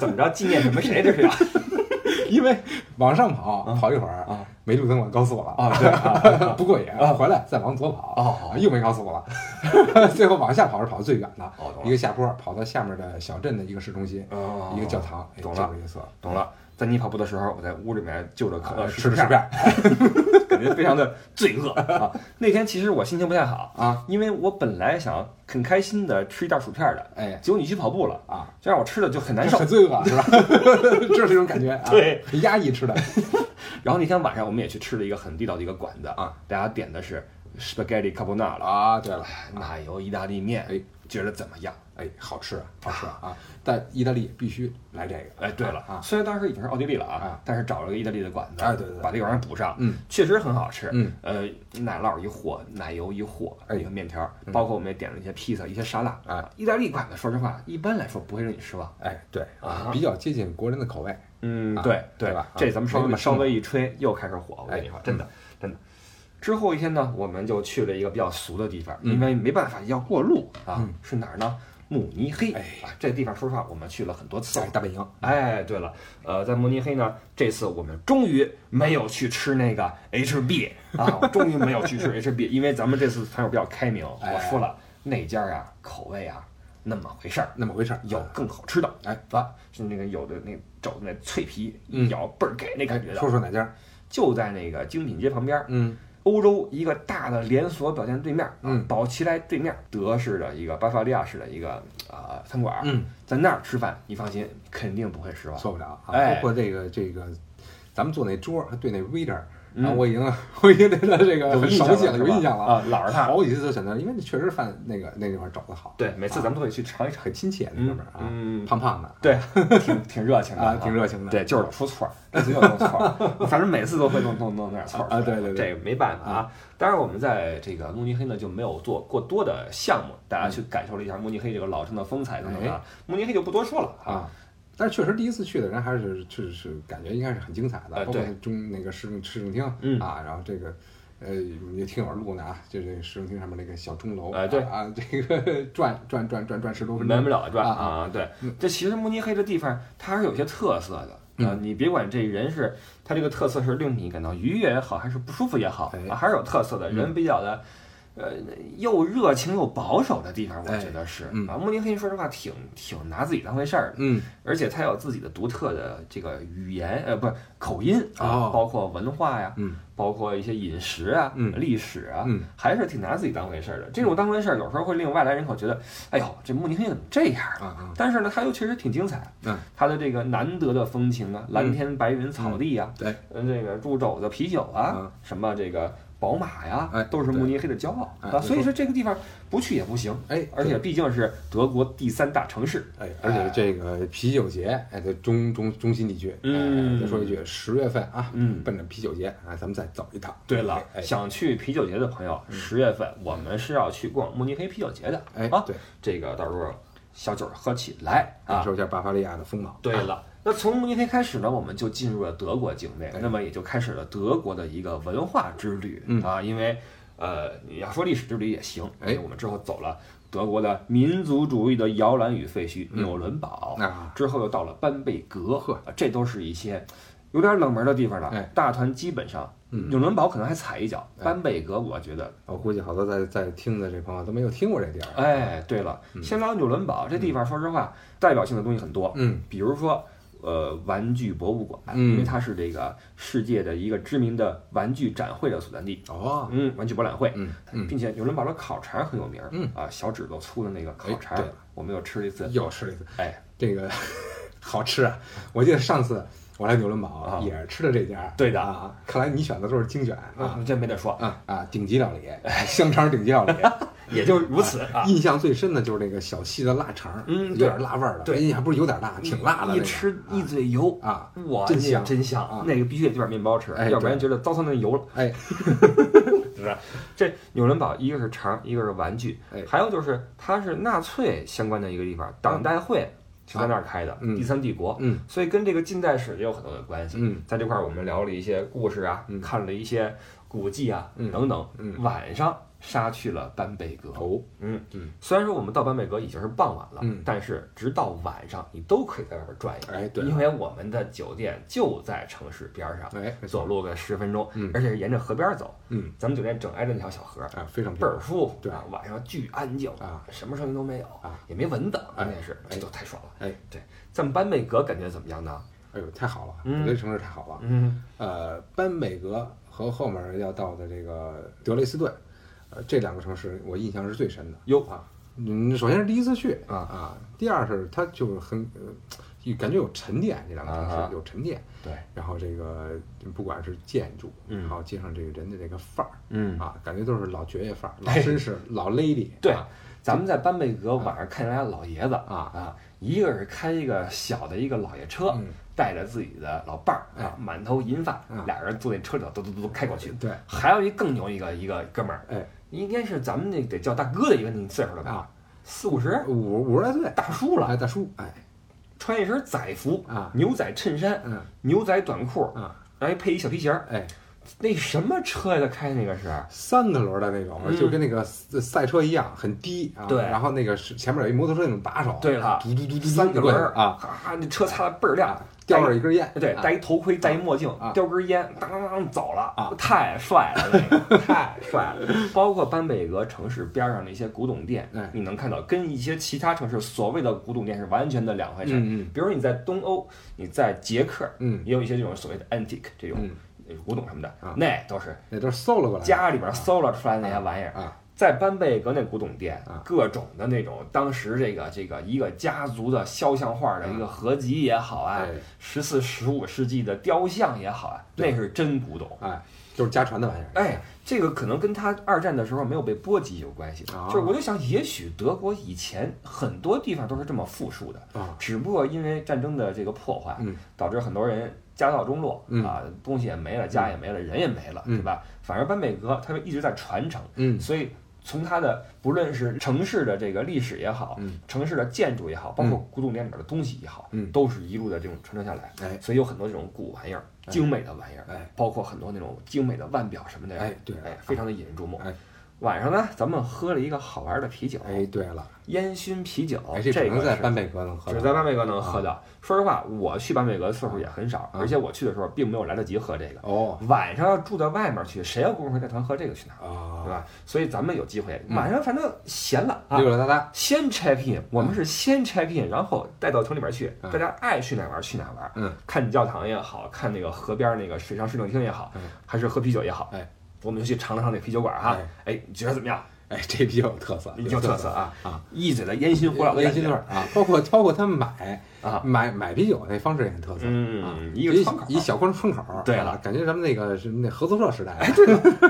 怎么着？纪念什么谁？这是呀？*laughs* 因为往上跑，跑一会儿啊，没路灯了，高速了啊对啊 *laughs* 不过瘾，回来再往左跑，又没高速了，*laughs* 最后往下跑是跑得最远的一个下坡，跑到下面的小镇的一个市中心，哦一个教堂，哎懂了这个角色，懂了。在你跑步的时候，我在屋里面就着可乐呃吃着薯片，片 *laughs* 感觉非常的罪恶 *laughs* 啊。那天其实我心情不太好，啊，因为我本来想很开心的吃一袋薯片的，哎结果你去跑步了，啊，这让我吃的就很难受很。罪恶是吧？*laughs* 就是这种感觉啊，对，很压抑吃的，然后那天晚上我们也去吃了一个很地道的一个馆子啊，大家点的是 spaghetti carbonara，啊，对了，奶油意大利面，哎，觉得怎么样？哎，好吃啊，好吃啊啊！但意大利必须来这个，哎，对了啊，虽然当时已经是奥地利了啊啊，但是找了个意大利的馆子，哎对对对。把这个玩意儿补上，嗯，确实很好吃，嗯，呃，奶酪一和，奶油一和，哎。一个面条，包括我们也点了一些披萨、一些沙拉，啊，意大利馆子说实话，一般来说不会让你失望，哎，对啊。比较接近国人的口味，嗯，啊。对对。吧？这咱们稍微稍微一吹，又开始火，我跟你说，哎真的真的。之后一天呢，我们就去了一个比较俗的地方，嗯因为没办法要过路啊嗯，是哪儿呢？慕尼黑，哎啊，这个地方说实话，我们去了很多次。大本营，哎，对了，呃，在慕尼黑呢，这次我们终于没有去吃那个 HB 啊，终于没有去吃 HB，因为咱们这次团友比较开明，哎我说了那家啊口味啊那么回事儿，那么回事儿，有更好吃的，哎，啊，是那个有的那肘子那脆皮，咬倍儿给那感觉的，说说哪家？就在那个精品街旁边，嗯，欧洲一个大的连锁表店对面，啊嗯宝齐莱对面，德式的一个巴伐利亚式的一个啊、餐馆，嗯，在那儿吃饭，你放心，肯定不会失望。错不了啊。哎包括这个这个，咱们坐那桌儿，对那 waiter，然后我已经 *laughs* 我已经对他这个有很熟悉了，印象了，有印象了啊，老是他。好几次都选择，因为确实饭那个那地方找的好，对，每次咱们都会去尝一尝。很亲切那哥们儿啊，嗯，胖胖的，对，*laughs* 挺挺热情的啊，挺热情的，对，就是出错儿，一直就弄错儿，*laughs* 反正每次都会弄弄弄点错儿啊对对对这个没办法啊。当然，我们在这个慕尼黑呢就没有做过多的项目，大家去感受了一下慕尼黑这个老城的风采等等啊。慕尼黑就不多说了啊。但是确实第一次去的人还是确实是感觉应该是很精彩的，呃包括中那个市政市政厅嗯啊，然后这个。呃，也挺有人录呢啊，就这个市政厅上面那个小钟楼，哎对啊，这个转转转转转十多分钟，没不了转啊啊。对，这其实慕尼黑这地方它还是有些特色的啊。你别管这人是他这个特色是令你感到愉悦也好，还是不舒服也好啊，还是有特色的。人比较的。呃，又热情又保守的地方，我觉得是。啊。慕尼黑说实话挺挺拿自己当回事儿的，嗯，而且它有自己的独特的这个语言，呃，不是口音啊，包括文化呀，嗯，包括一些饮食啊，嗯，历史啊，嗯，还是挺拿自己当回事儿的。这种当回事儿，有时候会令外来人口觉得，哎呦，这慕尼黑怎么这样啊？但是呢，它又确实挺精彩，嗯，它的这个难得的风情啊，蓝天白云草地啊，对，嗯，这个猪肘子啤酒啊，什么这个。宝马呀，哎都是慕尼黑的骄傲。啊，所以说这个地方不去也不行，哎，而且毕竟是德国第三大城市，哎，而且这个啤酒节，哎，在中中中心地区，嗯，再说一句，十月份啊，嗯，奔着啤酒节啊，咱们再走一趟。对了，想去啤酒节的朋友，十月份我们是要去逛慕尼黑啤酒节的，哎，啊，对，这个到时候小酒喝起来，感受一下巴伐利亚的风貌。对了。那从慕尼黑开始呢，我们就进入了德国境内，那么也就开始了德国的一个文化之旅啊。因为，呃，你要说历史之旅也行，哎，我们之后走了德国的民族主义的摇篮与废墟纽伦堡啊，之后又到了班贝格，呵，这都是一些有点冷门的地方了。哎，大团基本上，纽伦堡可能还踩一脚，班贝格我觉得，我估计好多在在听的这朋友都没有听过这地儿。哎，对了，先聊纽伦堡这地方，说实话，代表性的东西很多，嗯，比如说。呃，玩具博物馆，因为它是这个世界的一个知名的玩具展会的所在地。哦，嗯，玩具博览会，嗯，并且纽伦堡的烤肠很有名，嗯。啊，小指头粗的那个烤肠，我们又吃了一次，又吃了一次，哎，这个 *laughs* 好吃啊！我记得上次我来纽伦堡也是吃的这家，对的。啊，看来你选的都是精选啊，这没得说。啊啊，顶级料理，香肠顶级料理。*laughs* 也 *laughs* 就如此啊！印象最深的就是那个小细的腊肠，嗯，有点辣味儿的。对，印象不是有点辣，挺辣的。一吃一嘴油啊，哇，真香真香啊！那个必须得点面包吃，哎，要不然觉得糟蹋那油了。哎，*laughs* 是吧？这纽伦堡一个是肠，一个是玩具，还有就是它是纳粹相关的一个地方，党代会是在那儿开的，第三帝国。嗯，所以跟这个近代史也有很多的关系。嗯，在这块儿我们聊了一些故事啊，看了一些古迹啊，等等。嗯，晚上。杀去了班贝格哦，嗯嗯，虽然说我们到班贝格已经是傍晚了，嗯，但是直到晚上你都可以在外边转悠，哎，对，因为我们的酒店就在城市边上，哎，走路个十分钟，嗯，而且是沿着河边走，嗯，咱们酒店正挨着那条小河，啊，非常倍儿舒服，对，晚上巨安静啊，什么声音都没有啊，也没蚊子，关键是这都太爽了，哎，对，咱们班贝格感觉怎么样呢？哎呦，太好了，嗯，这城市太好了，嗯，呃，班贝格和后面要到的这个德累斯顿。呃，这两个城市我印象是最深的。有啊，嗯，首先是第一次去啊啊，第二是它就是很呃，感觉有沉淀，这两个城市有沉淀。对，然后这个不管是建筑，嗯，还有街上这个人的这个范儿，嗯啊，感觉都是老爵爷范儿，老绅士，老 lady。对，咱们在班贝格晚上看见俩老爷子啊啊，一个是开一个小的一个老爷车。带着自己的老伴儿啊，满头银发，俩人坐那车里头，嘟嘟嘟开过去。对，还有一更牛一个一个哥们儿，哎，应该是咱们那得叫大哥的一个那岁数了吧？四五十，五五十来岁，大叔了。哎，大叔，哎，穿一身仔服啊，牛仔衬衫，嗯，牛仔短裤啊，然后配一小皮鞋儿，哎。那什么车呀？他开那个是三个轮的那种，就跟那个赛车一样，很低啊。对。然后那个是前面有一摩托车那种把手。对了。嘟嘟嘟嘟。三个轮啊，哈，那车擦的倍儿亮，叼着一根烟。对，戴一头盔，戴一墨镜，叼根烟，当当当走了啊！太帅了，那个 *laughs* 太帅了。*laughs* 包括班贝格城市边上的一些古董店，你能看到跟一些其他城市所谓的古董店是完全的两回事。嗯比如你在东欧，你在捷克，嗯，也有一些这种所谓的 antique 这种。古董什么的，啊，那都是那都是搜了过来，家里边搜了出来那些玩意儿啊，在班贝格那古董店啊，各种的那种当时这个这个一个家族的肖像画的一个合集也好啊，十四十五世纪的雕像也好啊，那是真古董。哎，就是家传的玩意儿。哎，这个可能跟他二战的时候没有被波及有关系。啊。就是我就想，也许德国以前很多地方都是这么富庶的，啊，只不过因为战争的这个破坏，嗯。导致很多人家道中落、嗯。啊，东西也没了，家也没了，人也没了，嗯。对吧？反而班贝格他就一直在传承，嗯。所以从它的不论是城市的这个历史也好，嗯。城市的建筑也好，包括古董店里面的东西也好，嗯。都是一路的这种传承下来。哎。所以有很多这种古玩意儿、精美的玩意儿，哎。包括很多那种精美的腕表什么的，哎对。哎，非常的引人注目。哎。晚上呢，咱们喝了一个好玩的啤酒，哎，对了，烟熏啤酒，哎，这只能个是在班贝格能喝到，只在班贝格能喝到。说实话，我去班贝格的次数也很少，啊。而且我去的时候并没有来得及喝这个。哦。晚上要住在外面去，谁要公会带团喝这个去哪儿，对啊，吧？所以咱们有机会嗯。晚上反正闲了啊，溜溜达达，先 check in，我们是先 check in，然后带到城里边去，嗯。大家爱去哪儿玩去哪玩，嗯，看教堂也好看那个河边那个水上市政厅也好嗯，还是喝啤酒也好，哎，我们就去尝了尝那啤酒馆哈，哎，你觉得怎么样？哎，这比较有特色，有特色啊啊，一嘴的烟熏火燎的烟熏味儿啊，包括包括他们买啊，买买啤酒那方式也很特色，嗯啊，一个窗口一小关窗口，对了啊感觉咱们那个是那合作社时代，哎，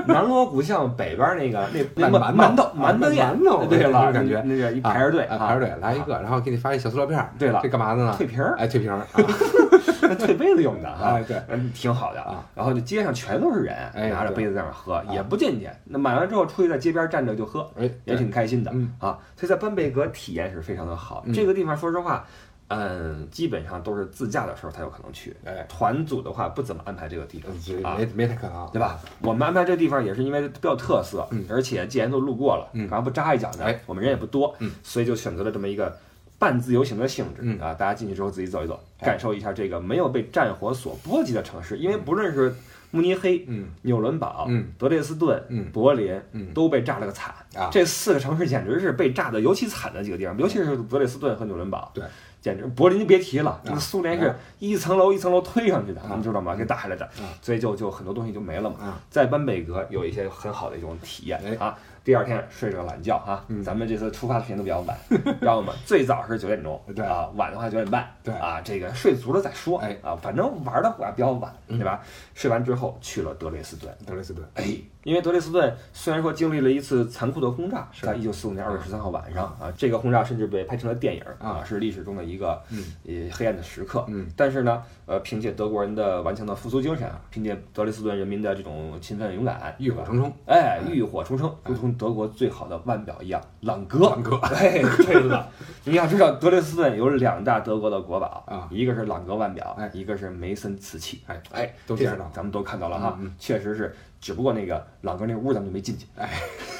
南锣鼓巷北边那个那那卖馒头馒头馒头，馒头对了，感觉那个一啊排着队啊排着队来一个，然后给你发一小塑料片儿，对了这干嘛的呢？退瓶儿，哎，退瓶儿 *laughs* 啊，退杯子用的哈哎，对，嗯，挺好的啊。然后就街上全都是人，拿着杯子在那喝，啊也不进去。那买完之后出去在街边站着就喝，哎，也挺开心的嗯啊。所以在班贝格体验是非常的好。嗯这个地方说实话，嗯，基本上都是自驾的时候才有可能去。哎，团组的话不怎么安排这个地方。啊没没太可能，对吧？我们安排这地方也是因为比较特色，嗯而且既然都路过了，嗯干嘛不扎一脚呢？哎我们人也不多，嗯所以就选择了这么一个半自由行的性质、嗯啊。大家进去之后自己走一走，哎感受一下这个没有被战火所波及的城市，因为不论是慕尼黑、嗯纽伦堡、嗯德累斯顿、嗯柏林，嗯都被炸了个惨。啊，这四个城市简直是被炸的尤其惨的几个地方，尤其是德累斯顿和纽伦堡。对。简直柏林就别提了，那苏联是一层楼一层楼推上去的，啊你知道吗？给打下来的，啊所以就就很多东西就没了嘛。啊在班贝格有一些很好的一种体验哎啊。第二天睡着个懒觉啊，嗯。咱们这次出发的时间都比较晚，*laughs* 知道吗？最早是九点钟，对。啊，晚的话九点半，对。啊，这个睡足了再说，哎。啊，反正玩的话比较晚，嗯。对吧？睡完之后去了德累斯顿，德累斯顿，哎，因为德累斯顿虽然说经历了一次残酷的轰炸，是在一九四五年二月十三号晚上啊，这个轰炸甚至被拍成了电影啊是历史中的一个嗯呃黑暗的时刻。嗯但是呢，呃，凭借德国人的顽强的复苏精神啊，凭借德累斯顿人民的这种勤奋勇敢，浴火重生，哎，浴火重生，如同德国最好的腕表一样，朗格。朗格哎，对了，你要知道，德累斯顿有两大德国的国宝啊一个是朗格腕表，哎一个是梅森瓷器。哎哎，都这次咱们都看到了哈，确实是，只不过那个朗哥那屋咱们就没进去，哎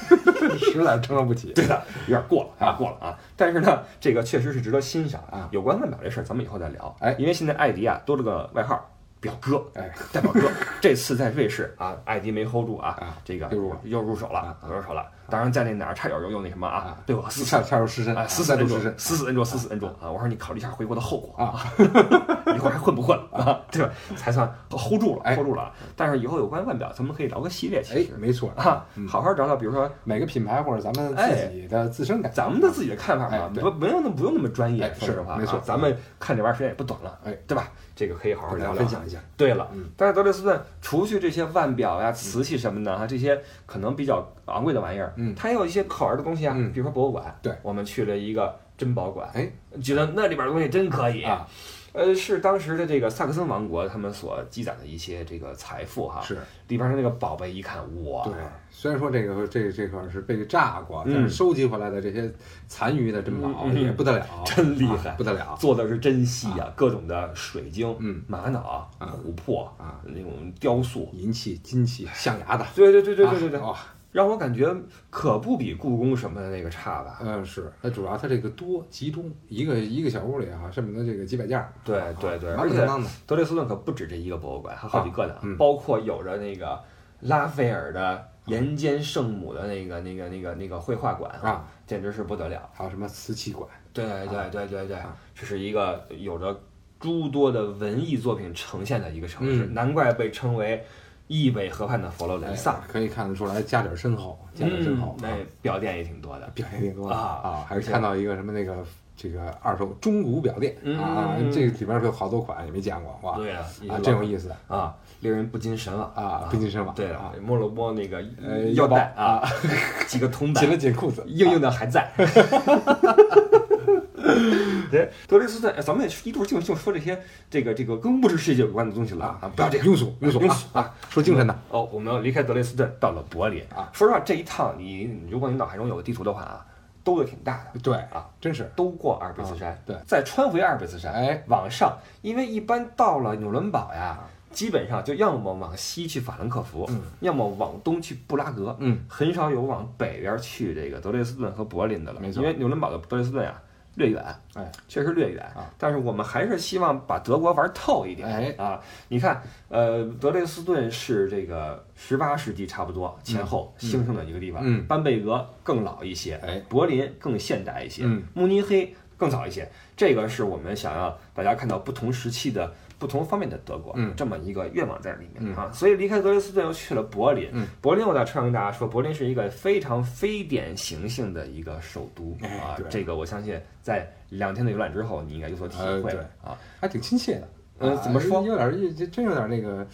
*laughs* 实在是承受不起，*laughs* 对的，有点过了，有点过了啊。但是呢，这个确实是值得欣赏啊有关腕表这事儿，咱们以后再聊。哎因为现在艾迪啊多了个外号。表哥，哎，大表哥，*laughs* 这次在瑞士啊，艾迪没 hold 住啊啊，这个又入了又入手了啊，又入手了。当然在那哪儿差点又又那什么啊啊，对我死死恰恰如失身啊，死死摁住死死摁住，死死摁住啊！我说你考虑一下回国的后果啊，*laughs* 以后还混不混啊？对吧？才算 hold 住了哎，hold 住了。但是以后有关腕表，咱们可以聊个系列，其哎实，没错。啊嗯，好好聊聊，比如说每个品牌或者咱们自己的自身感，咱们的自己的看法嘛，哎对。不没有那不用那么专业哎，说实话没错。咱们看这玩意儿时间也不短了，哎，对吧？这个可以好好聊聊。分享一下，对了嗯，但是德累斯顿除去这些腕表呀、瓷器什么的哈，这些可能比较昂贵的玩意儿，嗯。它也有一些好玩的东西啊，嗯。比如说博物馆，对。我们去了一个珍宝馆，哎，觉得那里边的东西真可以。啊，呃，是当时的这个萨克森王国他们所积攒的一些这个财富哈，是。里边的那个宝贝一看，哇，对，虽然说这个这这块儿是被炸过，嗯。但是收集回来的这些残余的珍宝也不得了，*laughs* 真厉害啊不得了做的是真细啊，各种的水晶、嗯。玛瑙、啊琥珀啊，那种雕塑，银器、金器、象牙的，对对对对对对对，啊哇，让我感觉可不比故宫什么的那个差吧？嗯是，它主要它这个多集中，一个一个小屋里哈，剩不得这个几百件儿，对啊对对而且德累斯顿可不止这一个博物馆，还好几个呢，包括有着那个拉斐尔的岩间圣母的那个那个那个那个绘画馆啊，简直是不得了。还有什么瓷器馆，对对对对对啊，这是一个有着诸多的文艺作品呈现的一个城市，嗯。难怪被称为易北河畔的佛罗伦萨。哎。可以看得出来家底儿深厚，家底儿深厚嗯，，那啊表店也挺多的。表店挺多的啊啊，还是看到一个什么那个这个二手中古表店嗯啊这个里边有好多款也没见过，哇，对啊，啊，真有意思啊，令人不禁神往啊，不禁神往。对啊了，，摸了摸那个呃腰带啊，*laughs* 几个铜板紧了，紧裤子，硬硬的还在。*laughs* 对，德雷斯顿，哎咱们也一会儿就就说这些这个这个跟物质世界有关的东西了啊，不要这样。庸俗庸俗庸啊啊，说精神的哦，我们要离开德累斯顿，到了柏林啊。说实话，这一趟你如果你脑海中有个地图的话啊，兜的挺大的。对啊，真是。兜过阿尔卑斯山，啊对。再穿回阿尔卑斯山，哎，往上，因为一般到了纽伦堡呀，基本上就要么往西去法兰克福，嗯。要么往东去布拉格，嗯，很少有往北边去这个德累斯顿和柏林的了，没错。因为纽伦堡的德累斯顿呀略远，哎，确实略远啊，但是我们还是希望把德国玩透一点，哎。啊，你看，呃，德累斯顿是这个十八世纪差不多前后兴盛的一个地方，嗯。班贝格更老一些，哎，柏林更现代一些，嗯。慕尼黑更早一些。这个是我们想要大家看到不同时期的不同方面的德国，嗯这么一个愿望在里面、嗯啊。所以离开德累斯顿又去了柏林，嗯柏林我在车上跟大家说，柏林是一个非常非典型性的一个首都、哎啊。这个我相信在两天的游览之后，你应该有所体会、啊。还挺亲切的。嗯啊怎么说有点真有点儿那个，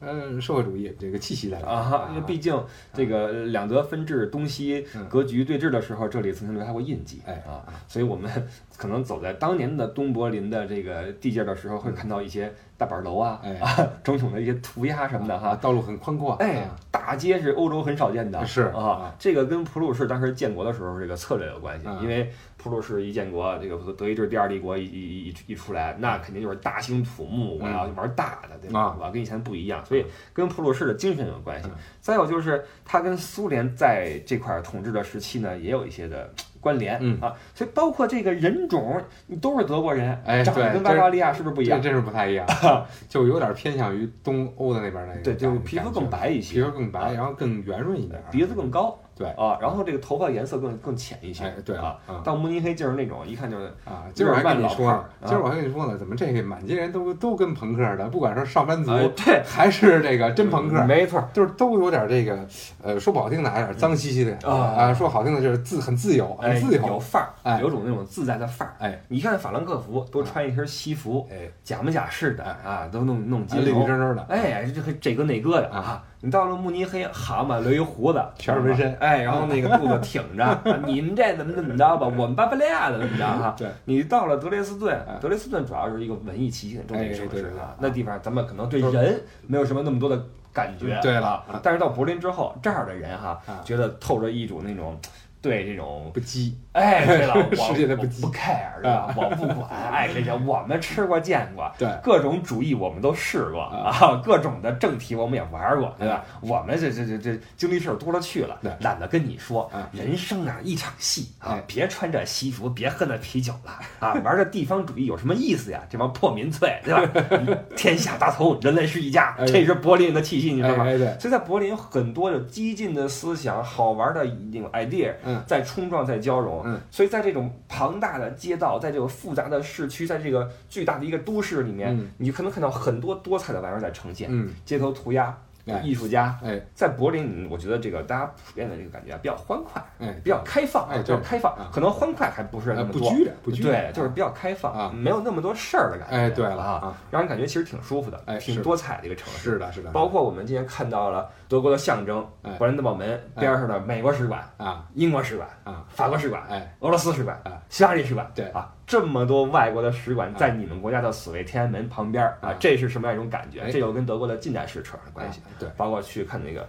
呃，社会主义这个气息在啊哈，因为毕竟这个两德分治、东西嗯。格局对峙的时候，这里曾经留下过印记，哎啊，所以我们可能走在当年的东柏林的这个地界的时候，会看到一些大板楼啊，哎。啊，种种的一些涂鸦什么的啊，哈。道路很宽阔，哎啊，大街是欧洲很少见的，是啊啊，这个跟普鲁士当时建国的时候这个策略有关系，啊。因为普鲁士一建国，这个德意志第二帝国一一一一出来，那肯定就是大兴土木，我要玩大的，对吧？啊？我要跟以前不一样，所以跟普鲁士的精神有关系。嗯。再有就是它跟苏联在这块儿统治的时期呢，也有一些的关联嗯啊，所以包括这个人种，你都是德国人，哎长得跟巴伐利亚是不是不一样？这真是不太一样，*laughs* 就有点偏向于东欧的那边那个，对，就是皮肤更，白一些皮，肤更白，然后更圆润一点，鼻子更高，对啊，然后这个头发颜色更更浅一些，哎对啊嗯，到慕尼黑就是那种一看就是啊，今儿我还跟你说呢，今儿我还跟你说呢，怎么这个满街人都都跟朋克的，不管是上班族哎对，还是这个真朋克，没错，就是都有点这个，呃，说不好听的，还有点脏兮兮的啊啊，说好听的就是自很自由，很哎，自由，有范儿，哎有种那种自在的范儿。哎你看法兰克福都穿一身西服，哎，假模假式的啊，都弄弄金绿绿头，真真的，哎，这个这个那个的啊啊。你到了慕尼黑，蛤蟆留一胡子，全是纹身。哎，然后那个肚子挺着，啊 *laughs* 你们这怎么怎么着吧？我们巴伐利亚的怎么着哈？*laughs* 对，你到了德累斯顿哎，德累斯顿主要是一个文艺气息很重的一个城市啊，那地方咱们可能对人没有什么那么多的感觉，对了。但是到柏林之后，这儿的人哈啊，觉得透着一种那种对这种不羁，哎，对了，*laughs* 我世界的不羁。不 care 对吧？我不管，哎，这些，我们吃过见过，对。各种主义我们都试过啊，各种的正题我们也玩过，对吧？我们这这这这经历事儿多了去了对，懒得跟你说啊，人生啊一场戏啊哎，别穿着西服，别喝那啤酒了啊，玩这地方主义有什么意思呀？这帮破民粹，对吧？*laughs* 天下大同，人类是一家，哎。这是柏林的气息，你知道吗？所以在柏林有，很多的激进的思想、好玩的那种 idea，嗯在冲撞、在交融。嗯所以在这种庞大的街道，在这个复杂的市区，在这个巨大的一个都市里面，嗯你可能看到很多多彩的玩意儿在呈现。嗯，街头涂鸦、哎艺术家，哎。在柏林，我觉得这个大家普遍的这个感觉啊比较欢快，哎，比较开放，哎比较开放啊。可能欢快还不是那呃么多。不拘着，不拘着，对，就是比较开放啊没有那么多事儿的感觉。哎，对了啊，啊，让人感觉其实挺舒服的，哎挺多彩的一个城市。是的，是的，包括我们今天看到了德国的象征哎。勃兰登堡门边上的美国使馆、啊。英国使馆、啊，法国使馆、哎，俄罗斯使馆哎、希腊利使馆，对。啊，这么多外国的使馆在你们国家的所谓天安门旁边啊啊，这是什么样一种感觉？哎。这又跟德国的近代史扯上关系。啊，对，包括去看那个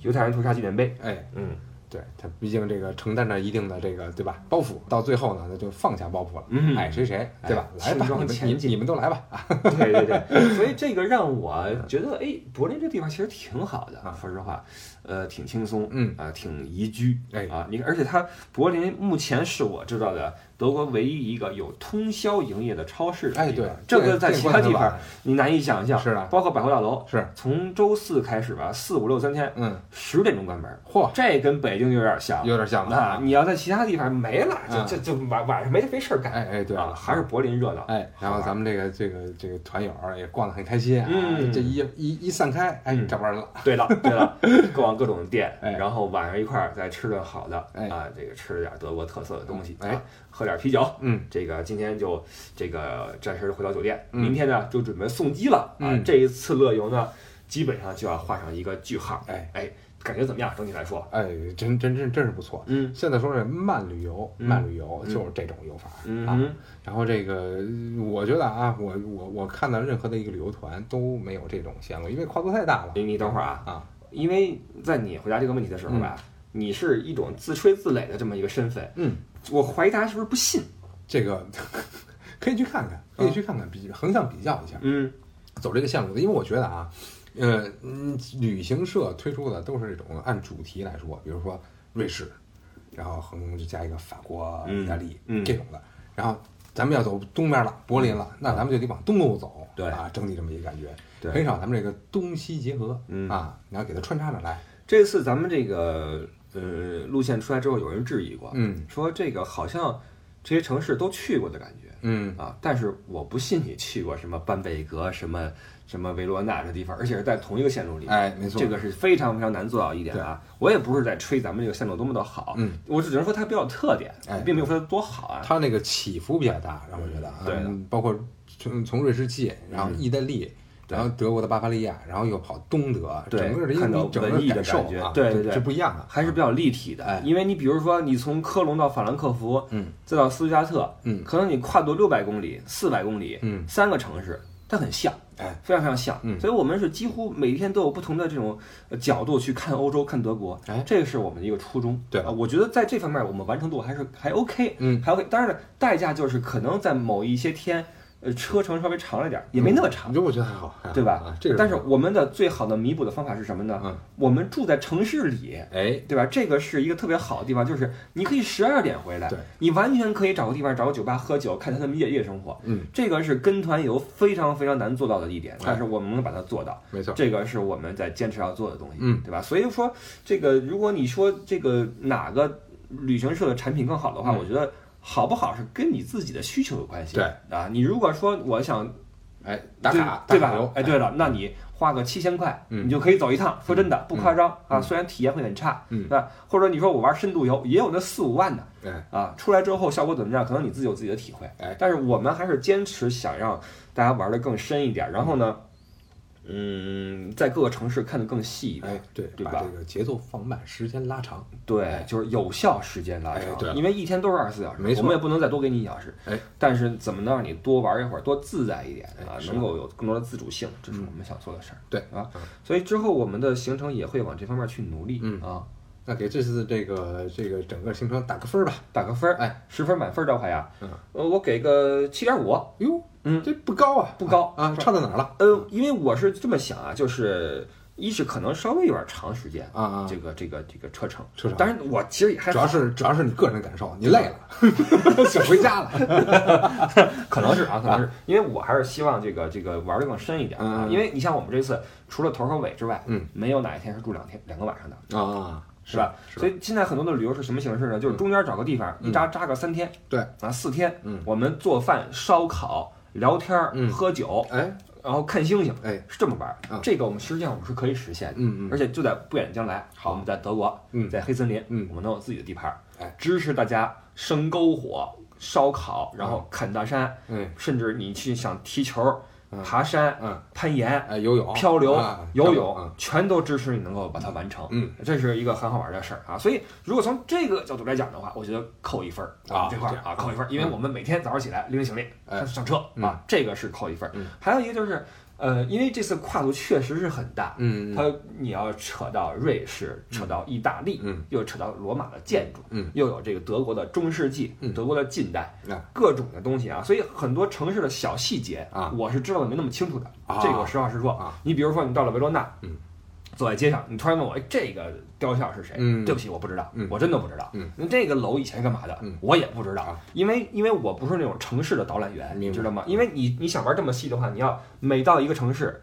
犹太人屠杀纪念碑，哎。嗯，对他毕竟这个承担着一定的这个对吧包袱，到最后呢，那就放下包袱了，嗯。爱谁谁，对吧？哎来吧，你们你你们都来吧。*laughs* 啊！对对对，所以这个让我 *laughs* 觉得，哎，柏林这地方其实挺好的，说实话，呃，挺轻松，嗯啊，挺宜居，哎啊，你而且它柏林目前是我知道的德国唯一一个有通宵营业的超市的哎，对地方，这个在其他地方你难以想象，是的包括百货大楼，是，从周四开始吧，四五六三天，嗯，十点钟关门，嚯，这跟北京有点像，有点像了啊。你要在其他地方没了，就啊就就晚晚上没没事儿干。哎哎，对啊，还是柏林热闹。哎，然后咱们这个这个这个团友也逛得很开心啊，嗯这一一一散开，哎，嗯找不着人了，对了对 *laughs* 了，逛各种店，哎然后晚上一块儿再吃顿好的，哎啊，这个吃点德国特色的东西，哎啊，喝点啤酒。嗯，这个今天就这个暂时回到酒店，嗯明天呢就准备送机了啊。嗯这一次乐游呢，基本上就要画上一个句号。哎哎，感觉怎么样？整体来说，哎，真真真真是不错。嗯现在说是慢旅游，嗯慢旅游嗯就是这种游法啊。然后这个，我觉得啊，我我我看到任何的一个旅游团都没有这种线路，因为跨度太大了你你等会儿啊，啊。因为在你回答这个问题的时候吧，你是一种自吹自擂的这么一个身份，嗯，我怀疑大家是不是不信？这个 *laughs* 可以去看看，可以去看看，比横向比较一下，嗯。走这个线路的。因为我觉得啊，呃，嗯，旅行社推出的都是这种按主题来说，比如说瑞士，然后横就加一个法国、嗯。意大利嗯。这种的，然后。咱们要走东边了，柏林了，那咱们就得往东路走，对。啊，整体这么一个感觉，对。很少咱们这个东西结合，嗯。啊，你要给它穿插着来，这次咱们这个呃路线出来之后，有人质疑过，嗯。说这个好像这些城市都去过的感觉嗯。啊，但是我不信你去过什么班贝格、什么什么维罗纳这地方，而且是在同一个线路里。哎，没错，这个是非常非常难做到一点啊！我也不是在吹咱们这个线路多么的好，嗯，我只能说它比较有特点，哎并没有说它多好啊。它那个起伏比较大，让我觉得啊，对。包括从从瑞士起，然后意大利，对然后德国的巴伐利亚，然后又跑东德，对整个的一个看到整个文艺的感觉啊，对对对是不一样的，还是比较立体的，哎因为你比如说，你从科隆到法兰克福，嗯，再到斯图加特，嗯可能你跨度六百公里、四百公里，嗯三个城市，它很像，哎，非常非常像，嗯所以我们是几乎每天都有不同的这种呃角度去看欧洲、看德国，哎这个是我们的一个初衷。对啊，我觉得在这方面我们完成度还是还 OK，嗯还 OK。当然了，代价就是可能在某一些天，呃，车程稍微长了点儿，也没那么长我觉得还好，对吧啊？这个，但是我们的最好的弥补的方法是什么呢？嗯我们住在城市里，哎，对吧？这个是一个特别好的地方，就是你可以十二点回来，对你完全可以找个地方找个酒吧喝酒，看他们夜夜生活。嗯，这个是跟团游非常非常难做到的一点，哎但是我们能把它做到，没错，这个是我们在坚持要做的东西，嗯对吧？所以说，这个如果你说这个哪个旅行社的产品更好的话，嗯我觉得好不好是跟你自己的需求有关系。对啊，你如果说我想哎，打卡对吧哎，对了，那你花个七千块，嗯你就可以走一趟。说真的，不夸张啊，嗯虽然体验会很差，嗯对吧？或者你说我玩深度游，也有那四五万的对，啊，出来之后效果怎么样？可能你自己有自己的体会。哎但是我们还是坚持想让大家玩的更深一点，然后呢，嗯，在各个城市看得更细一点。哎，对，对吧把这个节奏放慢，时间拉长，对，就是有效时间拉长，哎对因为一天都是二十四小时，没错我们也不能再多给你一小时。哎，但是怎么能让你多玩一会儿，多自在一点啊哎，能够有更多的自主性，这是我们想做的事儿。对啊嗯，所以之后我们的行程也会往这方面去努力。嗯啊，那给这次这个这个整个行程打个分儿吧。打个分儿，哎，十分满分的话呀，嗯，呃，我给个七点五。哟，嗯。这不高啊，不高。啊，差到哪儿了？呃，因为我是这么想啊，就是一是可能稍微有点长时间，啊啊，这个这个这个车程，车程。但是我其实也还主要是主要是你个人感受，你累了，*laughs* 想回家了。*laughs* 可能是啊，可能是。因为我还是希望这个这个玩的更深一点啊，嗯因为你像我们这次除了头和尾之外，嗯，没有哪一天是住两天两个晚上的，啊，是吧？是。所以现在很多的旅游是什么形式呢？就是中间找个地方一扎扎个三天，对。啊四天，嗯。我们做饭、烧烤、聊天儿、嗯。喝酒，哎，然后看星星，哎，是这么玩儿嗯。这个我们实际上我们是可以实现的，嗯嗯，而且就在不远的将来，好我们在德国，嗯在黑森林，嗯我们能有自己的地盘儿，哎。支持大家生篝火、烧烤，然后砍大山，嗯。甚至你去想踢球、嗯爬山、嗯，攀岩、哎，游泳、漂流啊、游泳嗯，全都支持你能够把它完成。嗯，这是一个很好玩的事儿啊。所以如果从这个角度来讲的话，我觉得扣一分儿啊这块儿啊扣一分儿，因为嗯。我们每天早上起来拎着行李上上车嗯。啊，这个是扣一分儿。嗯。还有一个就是呃，因为这次跨度确实是很大，嗯，它你要扯到瑞士，扯到意大利，嗯，又扯到罗马的建筑，嗯，又有这个德国的中世纪，嗯德国的近代，啊各种的东西啊，所以很多城市的小细节啊我是知道的没那么清楚的，啊这个我实话实说啊。你比如说你到了维罗纳，嗯，走在街上，你突然问我，哎，这个雕像是谁？嗯对不起，我不知道，嗯我真的不知道。嗯，那这个楼以前干嘛的？嗯我也不知道啊，因为因为我不是那种城市的导览员，你知道吗？因为你你想玩这么细的话，你要每到一个城市。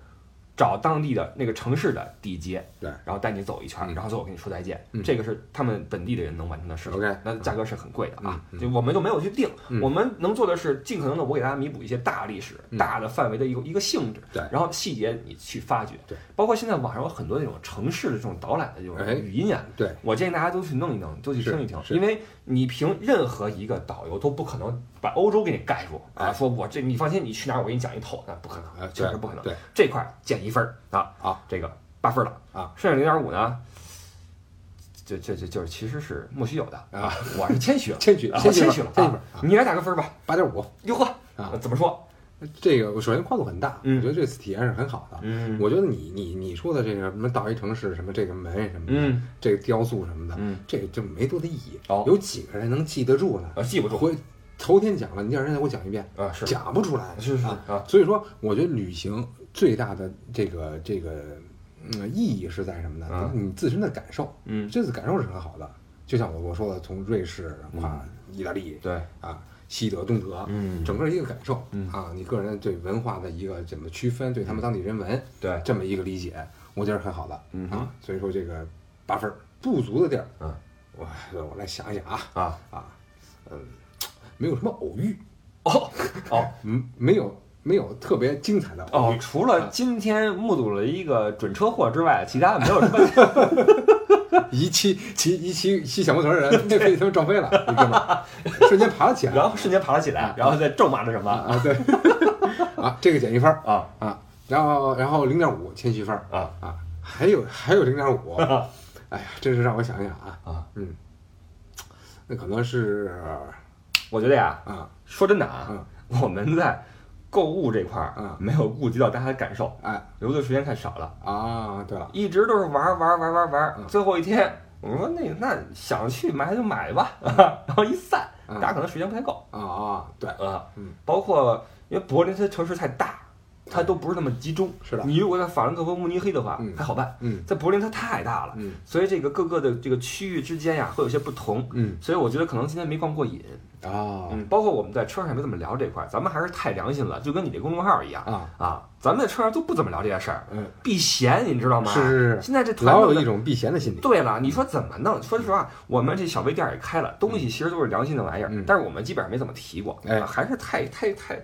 找当地的那个城市的地接，对。然后带你走一圈然后最后跟你说再见，嗯。这个是他们本地的人能完成的事情。OK 那价格是很贵的啊，就我们就没有去定，嗯。我们能做的是尽可能的我给大家弥补一些大历史、嗯。大的范围的一个一个性质，对。然后细节你去发掘，对，包括现在网上有很多那种城市的这种导览的这种哎。语音啊，对，我建议大家都去弄一弄，都去听一听，因为你凭任何一个导游都不可能把欧洲给你盖住啊！哎说我这你放心，你去哪儿我给你讲一透，那不可能，哎确实不可能。对，这块减一分啊啊，好，这个八分了啊，剩下零点五呢，这这这就是其实是莫须有的啊，我是谦虚了，谦虚了，谦虚了，谦虚分啊你来打个分吧，八点五哟呵，啊怎么说？这个首先跨度很大，嗯我觉得这次体验是很好的。嗯我觉得你你你说的这个什么到一城市什么这个门什么的，嗯这个雕塑什么的，嗯，这个就没多大意义。哦有几个人能记得住呢？啊，记不住回头天讲了，你第二天再给我讲一遍，啊，是讲不出来。是是啊。啊，所以说，我觉得旅行最大的这个这个嗯意义是在什么呢？啊你自身的感受，嗯，这次感受是很好的。就像我我说的，从瑞士跨意大利对，啊，西德、东德，嗯整个一个感受嗯啊，你个人对文化的一个怎么区分，对他们当地人文对，这么一个理解，我觉得很好的嗯啊。所以说这个八分儿不足的地儿，嗯，我我来想一想啊啊，啊，嗯，没有什么偶遇，哦哦。嗯，没有没有特别精彩的哦除了今天目睹了一个准车祸之外，其他没有什么。*laughs* *laughs* 一骑骑一骑骑小摩托的人被被他们撞飞了，你哥们儿瞬间爬了起来，然后瞬间爬了起来，然后再咒骂着什么啊对，*laughs* 啊这个减一分儿啊。啊，然后然后零点五谦虚分儿啊。啊，还有还有零点五，*laughs* 哎呀，真是让我想想啊，啊！嗯，那可能是我觉得呀，啊说真的啊嗯，我们在购物这块儿嗯。没有顾及到大家的感受，哎。留的时间太少了，啊，对了，一直都是玩儿玩儿玩儿玩儿玩最后一天。我们说那那想去买就买吧，*laughs* 然后一散，嗯。大家可能时间不太够啊啊，对，啊嗯。包括因为柏林它城市太大，它都不是那么集中。是的你如果在法兰克福、慕尼黑的话嗯还好办，嗯在柏林它太大了，嗯所以这个各个的这个区域之间呀会有些不同。嗯所以我觉得可能今天没逛过瘾，啊嗯，包括我们在车上也没怎么聊这块儿，咱们还是太良心了，就跟你这公众号一样啊啊，咱们在车上都不怎么聊这些事儿，嗯，避嫌，你知道吗？是是是现在这团有一种避嫌的心理，对了，你说怎么弄？说实话，我们这小微店儿也开了，东西其实都是良心的玩意儿，嗯但是我们基本上没怎么提过，哎啊还是太太太太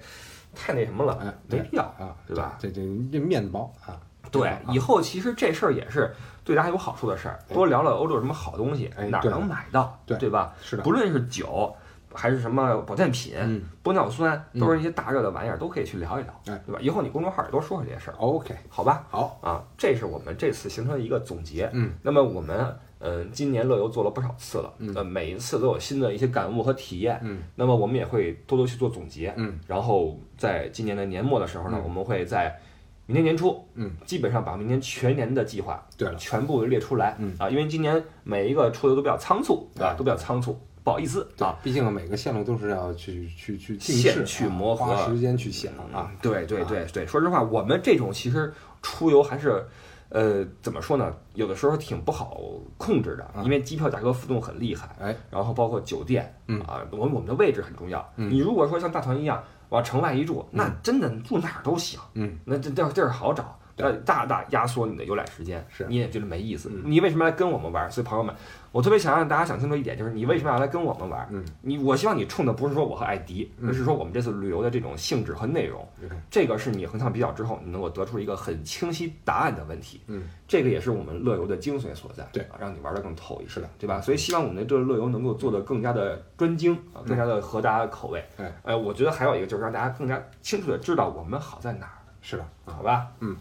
那什么了，哎，没必要。啊，对吧这这这面子薄啊，对啊，以后其实这事儿也是对大家有好处的事儿，哎多聊聊欧洲有什么好东西，哎对能买到，对吧？是的，不论是酒还是什么保健品、嗯。玻尿酸，嗯。都是一些大热的玩意儿，都可以去聊一聊，哎。对吧？以后你公众号也多说说这些事儿，，OK，好吧？好，啊，这是我们这次形成的一个总结。嗯，那么我们呃今年乐游做了不少次了，嗯。呃每一次都有新的一些感悟和体验。嗯。那么我们也会多多去做总结，嗯。然后在今年的年末的时候呢，嗯。我们会在明年年初，嗯，基本上把明年全年的计划对了，全部列出来，嗯。啊，因为今年每一个出游都比较仓促，对。吧？哎都比较仓促，不好意思啊。，毕竟每个线路都是要去去去定现制啊去磨合花时间去想啊，嗯对对对对，说实话，我们这种其实出游还是，呃，怎么说呢？有的时候挺不好控制的，啊因为机票价格浮动很厉害，哎，然后包括酒店，嗯啊，我我们的位置很重要。嗯你如果说像大团一样往城外一住，那真的住哪儿都行，嗯，那这地儿地儿好找。呃大大压缩你的游览时间，是你也觉得没意思。嗯你为什么来跟我们玩？所以朋友们，我特别想让大家想清楚一点，就是你为什么要来跟我们玩？嗯你我希望你冲的不是说我和艾迪，嗯而是说我们这次旅游的这种性质和内容。嗯这个是你横向比较之后，你能够得出一个很清晰答案的问题。嗯，这个也是我们乐游的精髓所在。对啊，让你玩得更透一些，是的对吧？所以希望我们的这个乐游能够做得更加的专精啊，更加的合大家的口味。哎，呃，我觉得还有一个就是让大家更加清楚的知道我们好在哪儿，是的，好吧？嗯，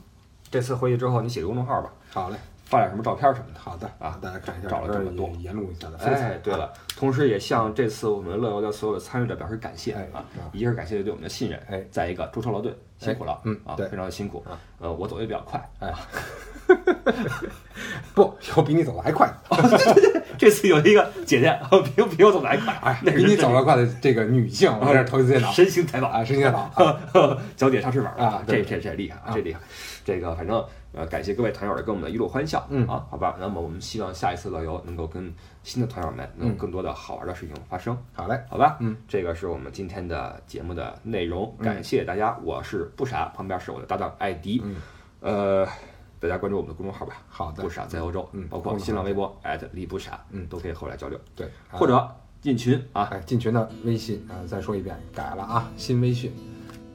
这次回去之后，你写个公众号吧，好嘞，发点什么照片什么的。好的啊大家看一下找了这么多也沿路一下的风采哎，对了，同时也向这次我们乐游的所有的参与者表示感谢哎啊啊！一个是感谢对我们的信任，哎再一个舟车劳顿辛苦了，啊，嗯对非常的辛苦啊。呃，我走的也比较快，哎，*laughs* 不，有比你走的还快的，这次有一个姐姐比比我走的还快，哎，比你真走得快的这个女性，我这是头一次见到，神行采访啊，神仙岛啊，脚底下插翅膀啊这这这厉害啊这厉害，这个反正呃感谢各位团友的跟我们的一路欢笑，嗯。啊，好吧，那么我们希望下一次乐游能够跟新的团友们能有嗯。更多的好玩的事情发生，好嘞，好吧，嗯，这个是我们今天的节目的内容，感谢大家，我是不傻，旁边是我的搭档艾迪，嗯。呃，大家关注我们的公众号吧，好的不，傻在欧洲，嗯包括新浪微博李不傻，嗯都可以和我来交流，对，啊或者进群啊哎，进群的微信啊，再说一遍，改了啊，新微信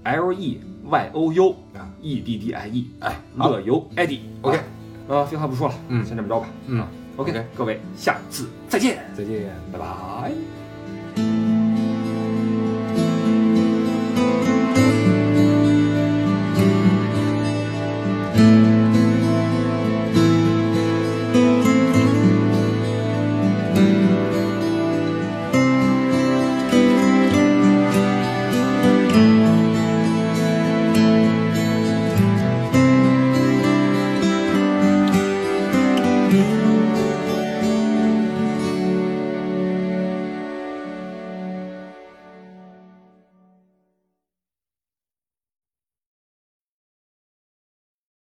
，L E Y O U 啊。E D D I E，哎，乐游 Eddie，OK，呃，废话不说了，嗯。先这么着吧。嗯。啊，OK，OK。各位，下次再见，再见。拜拜。